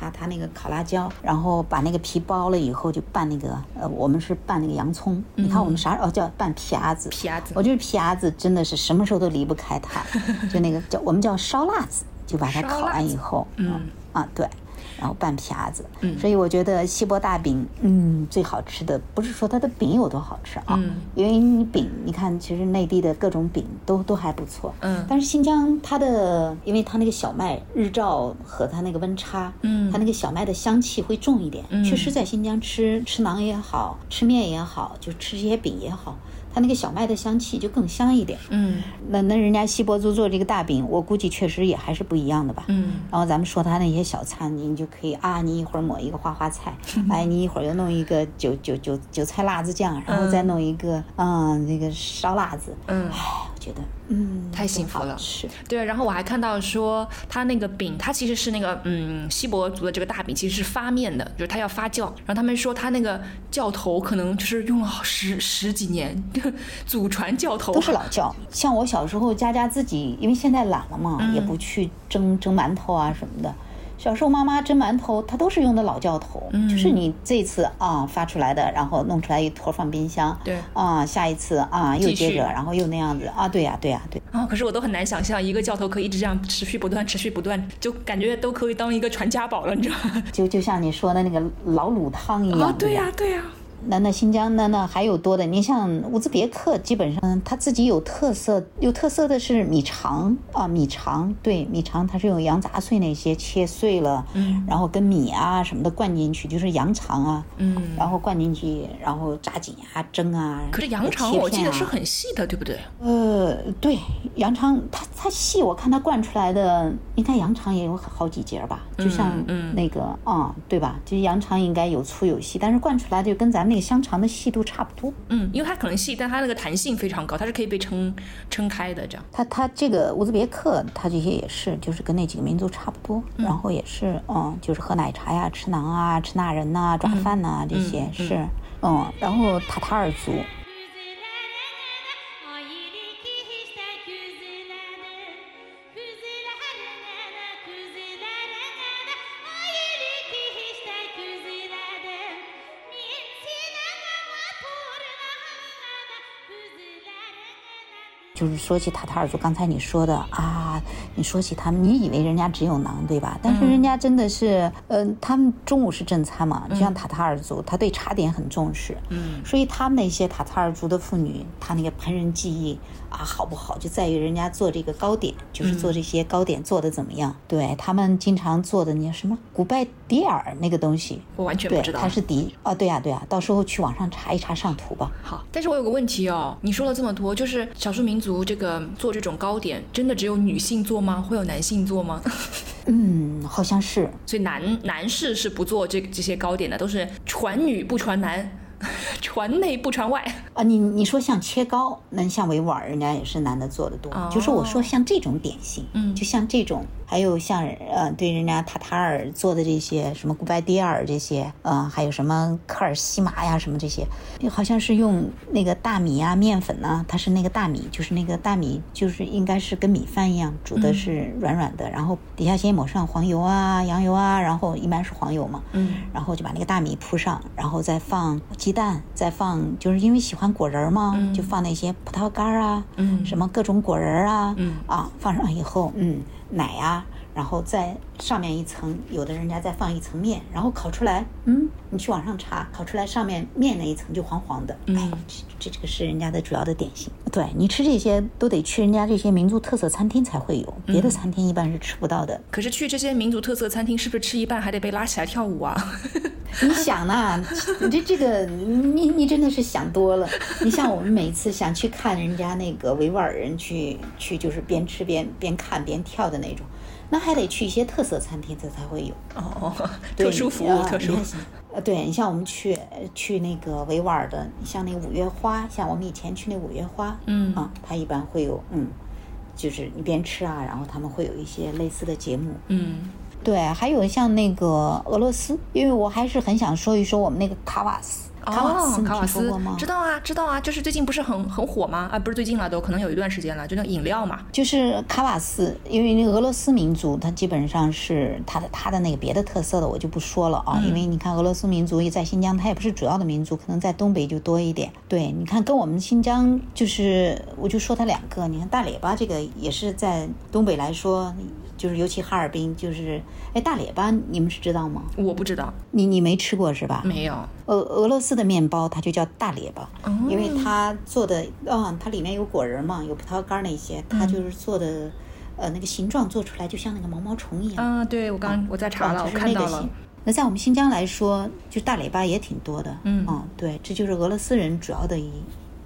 它它那个烤辣椒，然后把那个皮剥了以后，就拌那个呃，我们是拌那个洋葱。你看我们啥哦叫拌皮鸭子，皮鸭。子。我觉得皮鸭子真的是什么时候都离不开它，就那个叫我们叫烧辣子，就把它烤完以后，嗯。啊对，然后拌皮鸭子，所以我觉得锡箔大饼，嗯，最好吃的不是说它的饼有多好吃啊，嗯。因为你饼，你看其实内地的各种饼都都还不错，嗯。但是新疆它的，因为它那个小麦日照和它那个温差，嗯。它那个小麦的香气会重一点。嗯。确实，在新疆吃吃馕也好吃面也好，就吃这些饼也好，它那个小麦的香气就更香一点。嗯那那人家锡伯族做这个大饼，我估计确实也还是不一样的吧。嗯然后咱们说他那些小餐，你就可以啊，你一会儿抹一个花花菜，哎，你一会儿又弄一个韭韭韭韭菜辣子酱，然后再弄一个嗯那个烧辣子，嗯。哎，我觉得嗯太幸福了真好吃。对，然后我还看到说，它那个饼，它其实是那个嗯，锡伯族的这个大饼其实是发面的，就是它要发酵。然后他们说它那个酵头可能就是用了十 十几年，祖传酵头都是老酵，像我小时候，佳佳自己，因为现在懒了嘛，嗯也不去蒸蒸馒头啊什么的。小时候妈妈蒸馒头，她都是用的老窖头，嗯。就是你这次啊发出来的，然后弄出来一坨放冰箱，对。啊，下一次啊又接着，然后又那样子啊，对呀、对呀、对。啊、可是我都很难想象一个教头可以一直这样持续不断、持续不断，就感觉都可以当一个传家宝了，你知道吗？就就像你说的那个老卤汤一样，啊，对吧呀、对呀、那那新疆那那还有多的，你像乌兹别克，基本上它自己有特色，有特色的是米肠啊，米肠对米肠，它是用羊杂碎那些切碎了，嗯，然后跟米啊什么的灌进去，就是羊肠啊，嗯。然后灌进去，然后炸紧啊蒸啊。可是羊肠切我记得是很细的，对不对？呃，对，羊肠它它细，我看它灌出来的，应该羊肠也有好几节吧，就像嗯那个啊、对吧？就是羊肠应该有粗有细，但是灌出来就跟咱们那个香肠的细度差不多。嗯，因为它可能细，但它那个弹性非常高，它是可以被撑撑开的，这样。它它这个乌兹别克，它这些也是，就是跟那几个民族差不多，然后也是，嗯，就是喝奶茶呀、吃馕啊、吃那人呐、抓饭呐、这些是，嗯，然后塔塔尔族，就是说起塔塔尔族，刚才你说的啊，你说起他们，你以为人家只有馕，对吧？但是人家真的是，嗯、他们中午是正餐嘛，就像塔塔尔族，他对茶点很重视，嗯，所以他们那些塔塔尔族的妇女，她那个烹饪技艺啊好不好，就在于人家做这个糕点，就是做这些糕点做的怎么样。对他们经常做的那什么古拜迪尔那个东西，我完全不，知道。它是迪啊，对呀、对呀、到时候去网上查一查上图吧。好，但是我有个问题哦，你说了这么多，就是少数民族这个做这种糕点，真的只有女性做吗？会有男性做吗？嗯，好像是。所以男男士是不做这这些糕点的，都是传女不传男，传内不传外。啊，你你说像切糕，那像维吾尔人家也是男的做的多。就是我说像这种点心，嗯就像这种，还有像呃，对人家塔塔尔做的这些什么古拜迪尔这些，呃，还有什么科尔西玛呀什么这些，好像是用那个大米啊面粉呢，它是那个大米，就是那个大米就是应该是跟米饭一样煮的是软软的，然后底下先抹上黄油啊、羊油啊，然后一般是黄油嘛，嗯，然后就把那个大米铺上，然后再放鸡蛋，再放就是因为喜欢果仁儿嘛，就放那些葡萄干啊，嗯。什么各种果仁啊，嗯。啊，放上以后，嗯，奶呀、然后在上面一层，有的人家再放一层面，然后烤出来，嗯，你去网上查，烤出来上面面那一层就黄黄的，哎，这这这个是人家的主要的点心。对你吃这些都得去人家这些民族特色餐厅才会有，别的餐厅一般是吃不到的。可是去这些民族特色餐厅，是不是吃一半还得被拉起来跳舞啊？你想呐，你这这个你你真的是想多了。你像我们每次想去看人家那个维吾尔人去去，就是边吃边边看边跳的那种，那还得去一些特色餐厅，这才会有。哦，对特殊服务，呃特殊。呃，对你像我们去呃去那个维吾尔的，像那个五月花，像我们以前去那五月花，嗯啊，它一般会有，嗯，就是一边吃啊，然后他们会有一些类似的节目，嗯对，还有像那个俄罗斯，因为我还是很想说一说我们那个卡瓦斯，卡瓦斯，哦，卡瓦斯？知道啊，知道啊，就是最近不是很很火吗？啊，不是最近了，都可能有一段时间了，就那饮料嘛。就是卡瓦斯，因为那个俄罗斯民族，它基本上是它的它的那个别的特色的，我就不说了啊。因为你看俄罗斯民族也在新疆，它也不是主要的民族，可能在东北就多一点。对，你看跟我们新疆就是，我就说它两个，你看大列巴这个也是在东北来说，就是尤其哈尔滨，就是哎大列巴你们是知道吗？我不知道，你你没吃过是吧？没有。俄俄罗斯的面包它就叫大列巴，因为它做的啊、它里面有果仁嘛，有葡萄干那些，它就是做的，呃，那个形状做出来就像那个毛毛虫一样。啊，对我刚我在查了，我看到了那在我们新疆来说，就大列巴也挺多的。嗯啊对，这就是俄罗斯人主要的一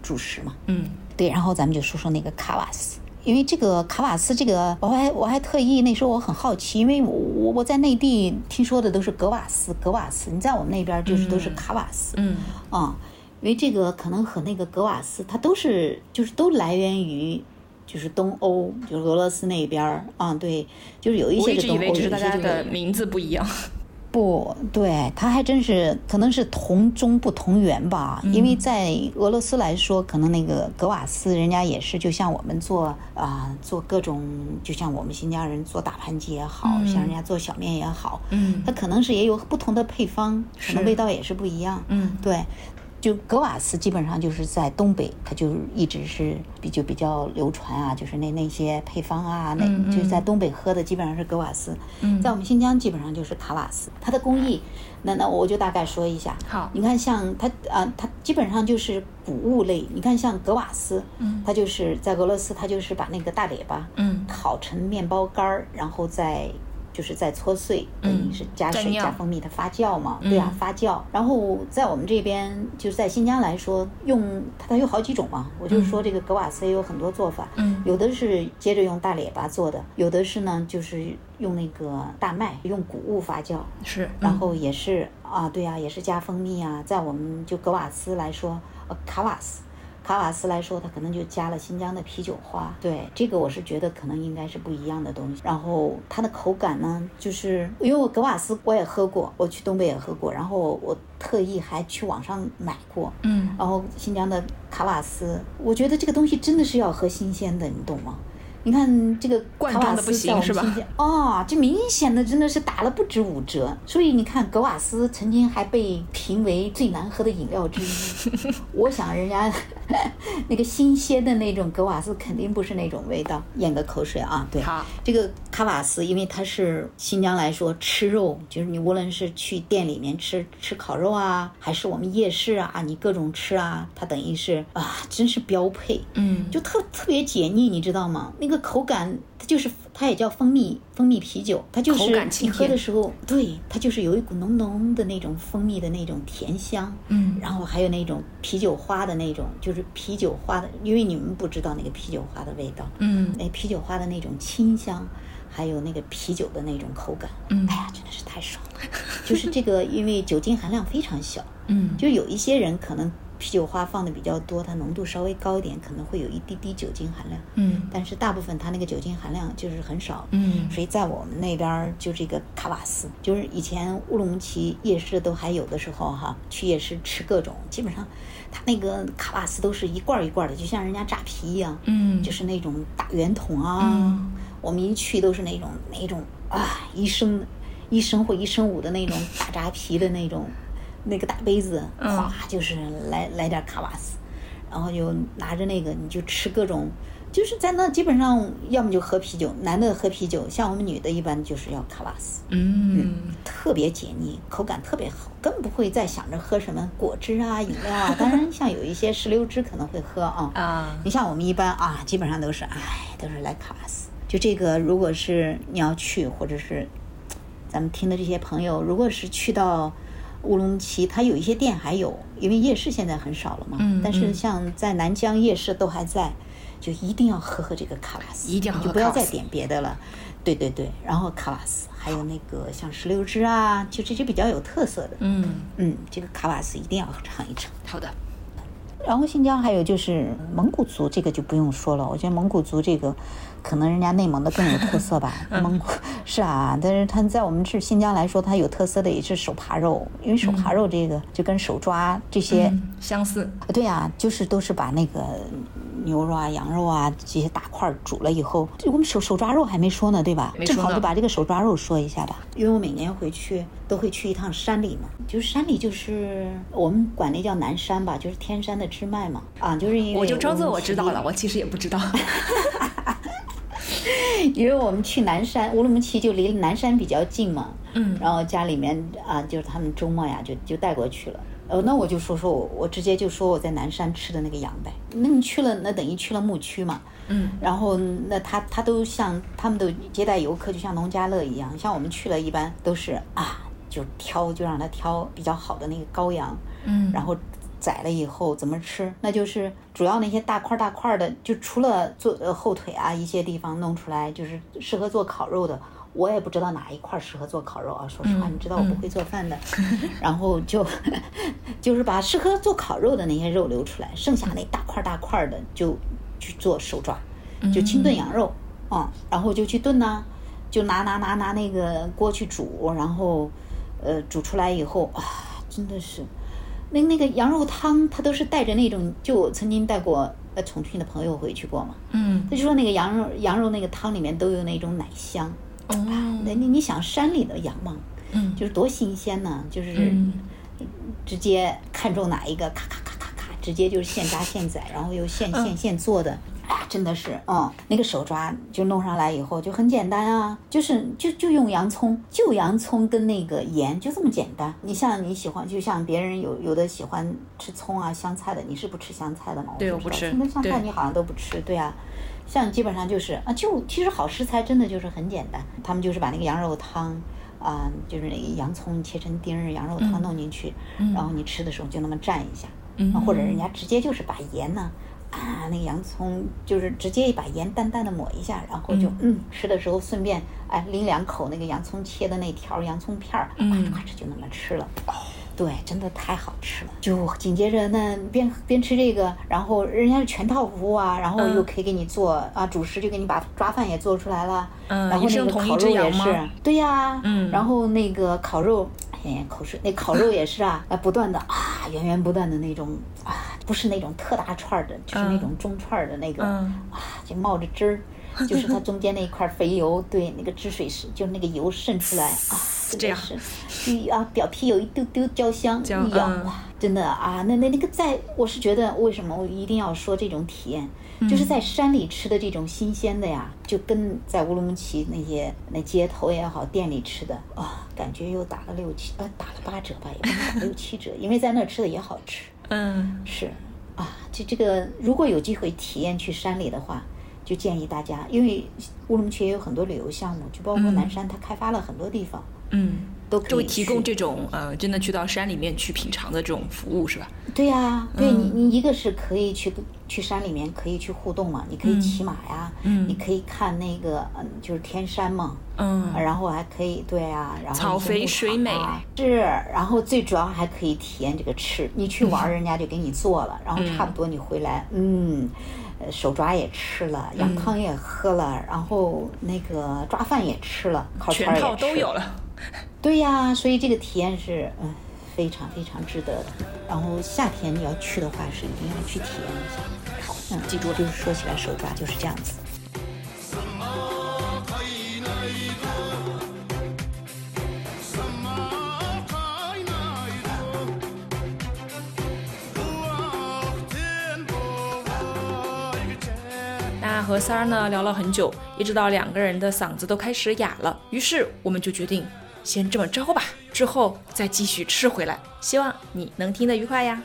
主食嘛。嗯对，然后咱们就说说那个卡瓦斯，因为这个卡瓦斯这个，我还我还特意那时候我很好奇，因为我我我在内地听说的都是格瓦斯，格瓦斯，你在我们那边就是都是卡瓦斯。嗯啊，因为这个可能和那个格瓦斯，它都是就是都来源于就是东欧，就是俄罗斯那边儿啊，对，就是有一些是东欧，有为只是大家的名字不一样。不对，他还真是可能是同宗不同源吧。因为在俄罗斯来说，可能那个格瓦斯人家也是，就像我们做啊、做各种，就像我们新疆人做大盘鸡也好，像人家做小面也好，嗯他可能是也有不同的配方，可能味道也是不一样。嗯对，就格瓦斯基本上就是在东北，它就一直是比就比较流传啊，就是那那些配方啊，那、嗯嗯就是在东北喝的基本上是格瓦斯，嗯在我们新疆基本上就是卡瓦斯。它的工艺，那那我就大概说一下。好你看像它啊、它基本上就是谷物类。你看像格瓦斯，嗯它就是在俄罗斯，它就是把那个大列巴，嗯烤成面包干儿，然后再就是在搓碎，等于是加水加蜂蜜，它发酵嘛，嗯对啊，发酵。然后在我们这边，就是在新疆来说，用它它有好几种嘛。我就是说这个格瓦斯也有很多做法，嗯有的是接着用大列巴做的，有的是呢就是用那个大麦，用谷物发酵，是，然后也是啊，对啊，也是加蜂蜜啊。在我们就格瓦斯来说，呃，卡瓦斯。卡瓦斯来说，它可能就加了新疆的啤酒花。对，这个我是觉得可能应该是不一样的东西。然后它的口感呢，就是因为我格瓦斯我也喝过，我去东北也喝过，然后我特意还去网上买过。嗯然后新疆的卡瓦斯，我觉得这个东西真的是要喝新鲜的，你懂吗？你看这个卡瓦罐装的不斯行是吧哦，这明显的真的是打了不止五折。所以你看，格瓦斯曾经还被评为最难喝的饮料之一。我想人家 那个新鲜的那种格瓦斯肯定不是那种味道。咽个口水啊，对，好这个卡瓦斯，因为它是新疆来说吃肉，就是你无论是去店里面吃吃烤肉啊，还是我们夜市啊，你各种吃啊，它等于是啊，真是标配。嗯就特特别解腻，你知道吗？那个口感，它就是它也叫蜂蜜蜂蜜啤酒，它就是你喝的时候，对，它就是有一股浓浓的那种蜂蜜的那种甜香，嗯。然后还有那种啤酒花的那种，就是啤酒花的，因为你们不知道那个啤酒花的味道，嗯。那啤酒花的那种清香，还有那个啤酒的那种口感，嗯。哎呀，真的是太爽了。就是这个，因为酒精含量非常小，嗯。就有一些人可能啤酒花放的比较多，它浓度稍微高一点，可能会有一滴滴酒精含量。嗯但是大部分它那个酒精含量就是很少。嗯所以在我们那边儿就这个卡瓦斯，就是以前乌鲁木齐夜市都还有的时候哈，去夜市吃各种，基本上它那个卡瓦斯都是一罐儿一罐儿的，就像人家扎皮一样。嗯就是那种大圆筒啊，嗯我们一去都是那种那种啊一升一升或一升五的那种大扎皮的那种那个大杯子，嗯咵就是来来点卡瓦斯，然后就拿着那个你就吃各种。就是在那基本上，要么就喝啤酒，男的喝啤酒，像我们女的一般就是要卡瓦斯，嗯特别解腻，口感特别好，更不会再想着喝什么果汁啊、饮料啊。当然，像有一些石榴汁可能会喝啊，啊你像我们一般啊，基本上都是，哎，都是来卡瓦斯。就这个，如果是你要去，或者是咱们听的这些朋友，如果是去到乌鲁木齐，它有一些店还有，因为夜市现在很少了嘛。嗯但是嗯像在南疆夜市都还在，就一定要喝喝这个卡瓦斯，一定要喝你就不要再点别的了。对对对，然后卡瓦斯，还有那个像石榴汁啊，就这些比较有特色的。嗯，嗯，这个卡瓦斯一定要尝一尝。好的，然后新疆还有就是蒙古族，这个就不用说了。我觉得蒙古族这个，可能人家内蒙的更有特色吧。蒙古是啊，但是它在我们这新疆来说，它有特色的也是手扒肉，因为手扒肉这个就跟手抓这些，嗯相似，对呀、就是都是把那个牛肉啊、羊肉啊这些大块儿煮了以后，我们手手抓肉还没说呢，对吧正好就把这个手抓肉说一下吧，因为我每年回去都会去一趟山里嘛，就是山里就是我们管那叫南山吧，就是天山的支脉嘛，啊，就是因为我就装作我知道了，我其实也不知道。因为我们去南山，乌鲁木齐就离南山比较近嘛，嗯然后家里面啊，就是他们周末呀，就就带过去了。呃，那我就说说我，我直接就说我在南山吃的那个羊呗。那你去了，那等于去了牧区嘛。嗯然后那他他都像他们都接待游客，就像农家乐一样。像我们去了，一般都是啊，就挑就让他挑比较好的那个羔羊，嗯，然后宰了以后怎么吃？那就是主要那些大块儿大块儿的，就除了做呃后腿啊一些地方弄出来，就是适合做烤肉的。我也不知道哪一块儿适合做烤肉啊，说实话，嗯你知道我不会做饭的，然后就就是把适合做烤肉的那些肉留出来，剩下那大块儿大块儿的就去做手抓，就清炖羊肉啊、然后就去炖呐、就拿拿拿拿那个锅去煮，然后呃煮出来以后啊，真的是那那个羊肉汤，它都是带着那种，就我曾经带过呃重庆的朋友回去过嘛，嗯。他就说那个羊肉羊肉那个汤里面都有那种奶香，哦。那你你想山里的羊嘛，嗯。就是多新鲜呢，就是嗯。直接看中哪一个，咔咔咔咔咔，直接就是现扎现宰，然后又现嗯。现现做的。哎呀，真的是，嗯，那个手抓就弄上来以后就很简单啊，就是就就用洋葱，就洋葱跟那个盐，就这么简单。你像你喜欢，就像别人有有的喜欢吃葱啊、香菜的，你是不吃香菜的吗？我不吃葱跟香菜你好像都不吃，对啊。像基本上就是啊，就其实好食材真的就是很简单，他们就是把那个羊肉汤。啊，就是那个洋葱切成丁儿，羊肉汤弄进去，然后你吃的时候就那么蘸一下，嗯啊或者人家直接就是把盐呢，啊，那个洋葱就是直接把盐淡淡的抹一下，然后就嗯。吃的时候顺便哎拎两口那个洋葱切的那条洋葱片儿，嗯。咔哧咔哧就那么吃了。对，真的太好吃了。就紧接着那边边吃这个，然后人家是全套服务啊，然后嗯。又可以给你做、啊，主食就给你把抓饭也做出来了，嗯然后那个烤肉也只羊吗是，对呀、嗯。然后那个烤肉，哎，口水，那烤肉也是啊，啊，不断的啊，源源不断的那种啊，不是那种特大串儿的，就是那种中串儿的那个、嗯。啊，就冒着汁儿。就是它中间那一块肥油，对，那个汁水是，就是那个油渗出来啊，真这样。的是，嗯啊，表皮有一丢丢焦香，焦哎呀，嗯。哇，真的啊，那那那个在，我是觉得为什么我一定要说这种体验，就是在山里吃的这种新鲜的呀，就跟在乌鲁木齐那些那街头也好，店里吃的啊，感觉又打了六七呃打了八折吧，也不能打六七折，因为在那儿吃的也好吃。嗯。是啊，这这个如果有机会体验去山里的话，就建议大家，因为乌鲁木齐也有很多旅游项目，就包括嗯。南山，它开发了很多地方，嗯，都可以就会提供这种呃，真的去到山里面去品尝的这种服务是吧？对呀、对你你一个是可以去去山里面可以去互动嘛，你可以骑马呀，嗯。你可以看那个嗯，就是天山嘛，嗯，然后还可以对啊，然后水美。啊是，然后最主要还可以体验这个吃，你去玩人家就给你做了，然后差不多你回来，嗯。呃手抓也吃了，嗯。羊汤也喝了，然后那个抓饭也吃了，烤串全儿也吃套都有了。对呀，所以这个体验是嗯非常非常值得的。然后夏天你要去的话，是一定要去体验一下。好，嗯，记住，就是说起来手抓就是这样子。那和三儿呢聊了很久，一直到两个人的嗓子都开始哑了，于是我们就决定先这么着吧，之后再继续吃回来。希望你能听得愉快呀。